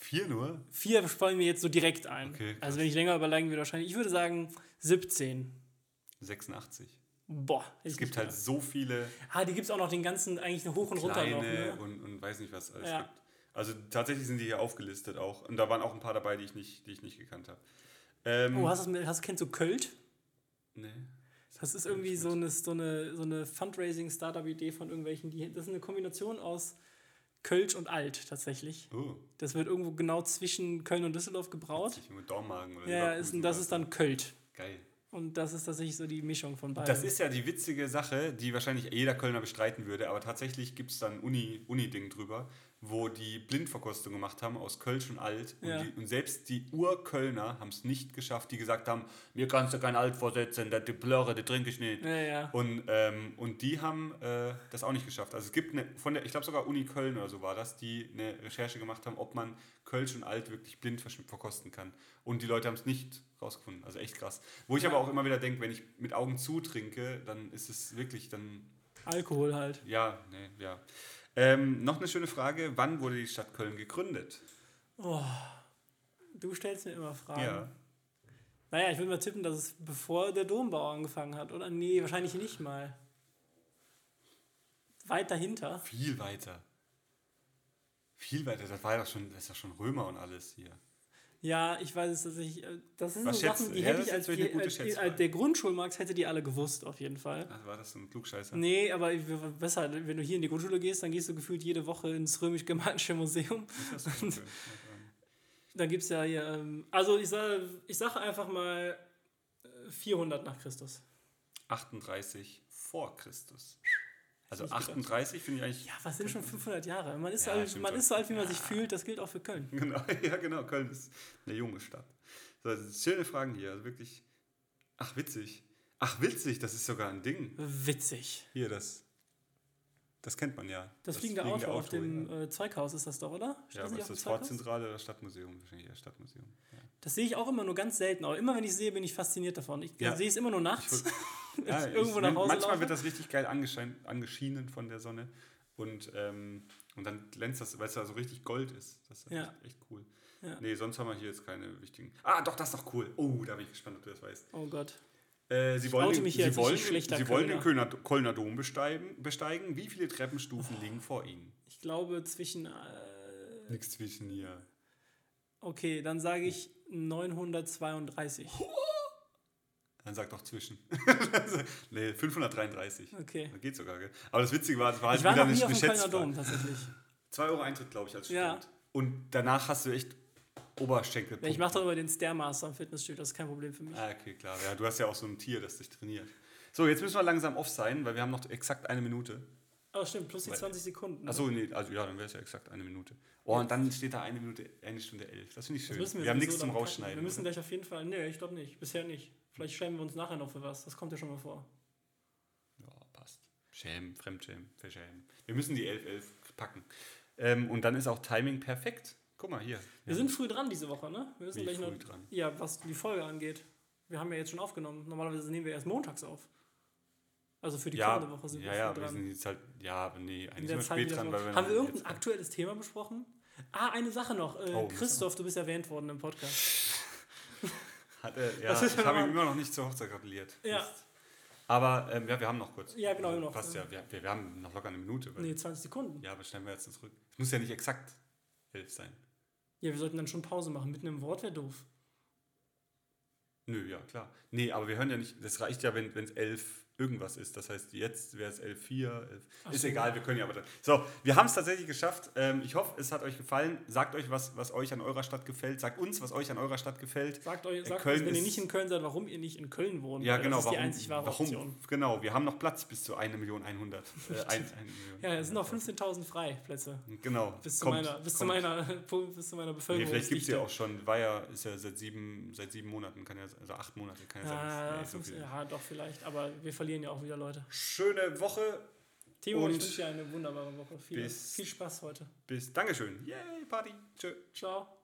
Vier nur? vier fallen mir jetzt so direkt ein. Okay, also wenn ich länger überlegen würde, wahrscheinlich, ich würde sagen 17. 86. Boah. Es gibt halt so viele Ah, die gibt es auch noch den ganzen, eigentlich hoch und runter noch. Ne? und, und weiß nicht, was alles Ja. gibt. Also tatsächlich sind die hier aufgelistet auch. Und da waren auch ein paar dabei, die ich nicht, die ich nicht gekannt habe. Ähm, Oh, hast du hast, kennst du Költ? nee. Das ist irgendwie so eine, so eine, so eine Fundraising-Startup-Idee von irgendwelchen, die, das ist eine Kombination aus Kölsch und Alt tatsächlich. Oh, Das wird irgendwo genau zwischen Köln und Düsseldorf gebraut. witzig, mit Dormagen oder Ja, ist, Leverkusen das oder ist dann Költ. Geil. Und das ist tatsächlich so die Mischung von beiden. Das ist ja die witzige Sache, die wahrscheinlich jeder Kölner bestreiten würde, aber tatsächlich gibt es da ein Uni- Uni-Ding drüber, wo die Blindverkostung gemacht haben aus Kölsch und Alt. Und, Ja. die, und selbst die Urkölner haben es nicht geschafft, die gesagt haben, mir kannst du kein Alt vorsetzen, das die Plörre, das trinke ich nicht. ja, ja. Und, ähm, und die haben äh, das auch nicht geschafft. Also es gibt eine, von der, ich glaube sogar Uni Köln oder so war das, die eine Recherche gemacht haben, ob man Kölsch und Alt wirklich blind verkosten kann. Und die Leute haben es nicht rausgefunden. Also echt krass. Wo ich aber auch immer wieder denke, wenn ich mit Augen zu trinke, dann ist es wirklich dann, Alkohol halt. ja, nee, ja. Ähm, noch eine schöne Frage, wann wurde die Stadt Köln gegründet? Oh, du stellst mir immer Fragen. Ja. Naja, ich würde mal tippen, dass es bevor der Dombau angefangen hat. Oder nee, wahrscheinlich nicht mal. Weit dahinter. Viel weiter. Viel weiter, das war ja schon, das ist ja schon Römer und alles hier. Ja, ich weiß es tatsächlich. äh, Das sind Was so schätzt Sachen, die Ja, hätte ich als, gute als, als, Schätzfrage. der Grundschulmarkt hätte die alle gewusst, auf jeden Fall. Ach, war das so ein Klugscheißer? Nee, aber besser, wenn du hier in die Grundschule gehst, dann gehst du gefühlt jede Woche ins römisch-germanische Museum. Das ist schon schön. Da gibt es ja hier, ähm, also ich sage ich sag einfach mal äh, 400 nach Christus. 38 vor Christus. Also nicht gedacht. 38 finde ich eigentlich. Ja, was sind schon 500 Jahre? Man ist, Ja, so alt, man ist so alt, wie man sich Ja. fühlt. Das gilt auch für Köln. Genau, ja, genau. Köln ist eine junge Stadt. So, schöne Fragen hier. Also wirklich. Ach, witzig. Ach, witzig, das ist sogar ein Ding. Witzig. Hier, das. Das kennt man ja. Das, fliegende Auto, auf dem ja. äh, Zeughaus ist das doch, oder? Steht Ja, das aber ist das Zeughaus? Sportzentrale oder Stadtmuseum? Wahrscheinlich eher Stadtmuseum. Ja. Das sehe ich auch immer nur ganz selten. Aber immer wenn ich sehe, bin ich fasziniert davon. Ich Ja. sehe es immer nur nachts. Ich ich- irgendwo nach wenn- Hause manchmal laufe. wird das richtig geil angeschienen von der Sonne. Und, ähm, Und dann glänzt das, weil es da so richtig Gold ist. Das ist echt, echt cool. Ja. Nee, sonst haben wir hier jetzt keine wichtigen. Ah, doch, das ist noch cool. Oh, da bin ich gespannt, ob du das weißt. Oh Gott. Äh, sie wollen, den, sie wollen, sie wollen den Kölner. Kölner, Dom besteigen, besteigen. Wie viele Treppenstufen Oh. liegen vor ihnen? Ich glaube zwischen. Äh, Nichts zwischen hier. okay, dann sage ich 932. Dann sag doch zwischen. nee, 533. Okay. Das geht sogar, gell? Aber das Witzige war, es war halt Ich war wieder noch eine, nie auf eine dem Kölner Schätzfrage. Dom tatsächlich. 2 Euro Eintritt, glaube ich, als Ja. Student. Und danach hast du echt Oberschenkel. Ich mache doch immer den Stairmaster am Fitnessstudio, das ist kein Problem für mich. Ah, okay, klar. Ja, du hast ja auch so ein Tier, das dich trainiert. So, jetzt müssen wir langsam off sein, weil wir haben noch exakt eine Minute. Oh, stimmt, plus die Weil- 20 Sekunden. ne? Achso, nee, also ja, dann wäre es ja exakt eine Minute. Oh, und dann steht da eine Minute, eine Stunde elf. Das finde ich schön. wir wir, haben nichts zum. Rausschneiden. Wir müssen oder? gleich auf jeden Fall. Nee, ich glaube nicht. Bisher nicht. Vielleicht schämen wir uns nachher noch für was. Das kommt ja schon mal vor. Ja, passt. Schämen, Fremdschämen, verschämen. Wir müssen die 11-11 packen. Ähm, und dann ist auch Timing perfekt. Guck mal hier. Wir sind früh dran diese Woche, ne? Wir müssen Wie gleich früh noch. dran? Ja, was die Folge angeht. Wir haben ja jetzt schon aufgenommen. Normalerweise nehmen wir erst montags auf. Also für die ja, kommende Woche sind ja, wir ja, früh wir dran. sind jetzt halt, ja, aber nee, eigentlich sind wir spät dran, weil wir Haben wir irgendein aktuelles Thema besprochen? Ah, eine Sache noch. Äh, Oh, Christoph, du bist erwähnt worden im Podcast. Hat er, ja, Das ist ich ja habe ihm immer noch nicht zur Hochzeit gratuliert. Ja. Mist. Aber ähm, ja, wir haben noch kurz. Ja, genau, wir haben noch. Passt ja, wir, wir, wir haben noch locker eine Minute. Weil, Nee, 20 Sekunden. Ja, aber schneiden wir jetzt zurück. Es muss ja nicht exakt elf sein. Ja, wir sollten dann schon Pause machen. Mitten im Wort wäre doof. Nö, ja, klar. Nee, aber wir hören ja nicht, das reicht ja, wenn es elf irgendwas ist. Das heißt, jetzt wäre es elf vier. elf. Ach Ist so. egal, wir können ja aber dann. So, wir haben es tatsächlich geschafft. Ähm, ich hoffe, es hat euch gefallen. Sagt euch, was, was euch an eurer Stadt gefällt. Sagt uns, was euch an eurer Stadt gefällt. Sagt euch, sagt Köln uns, wenn ihr nicht in Köln seid, warum ihr nicht in Köln wohnt. Ja, genau. Das ist die warum, einzig wahre warum, Option. Genau, wir haben noch Platz bis zu 1 Million 100. Äh, Million. Ja, es sind noch 15.000 Freiplätze. Genau. Bis zu kommt, meiner, bis zu meiner, bis zu meiner Nee, Bevölkerung. vielleicht gibt es ja auch schon, war ja, ist ja seit sieben, seit sieben Monaten, kann ja, also acht Monate, kann ja sein. Ja, Nee, so ja, doch, vielleicht. Aber wir verlieren ja auch wieder Leute. Schöne Woche. Timo, Und ich wünsche dir eine wunderbare Woche. Viel, bis- viel Spaß heute. Bis. Dankeschön. Yay, Party. Tschö. Ciao.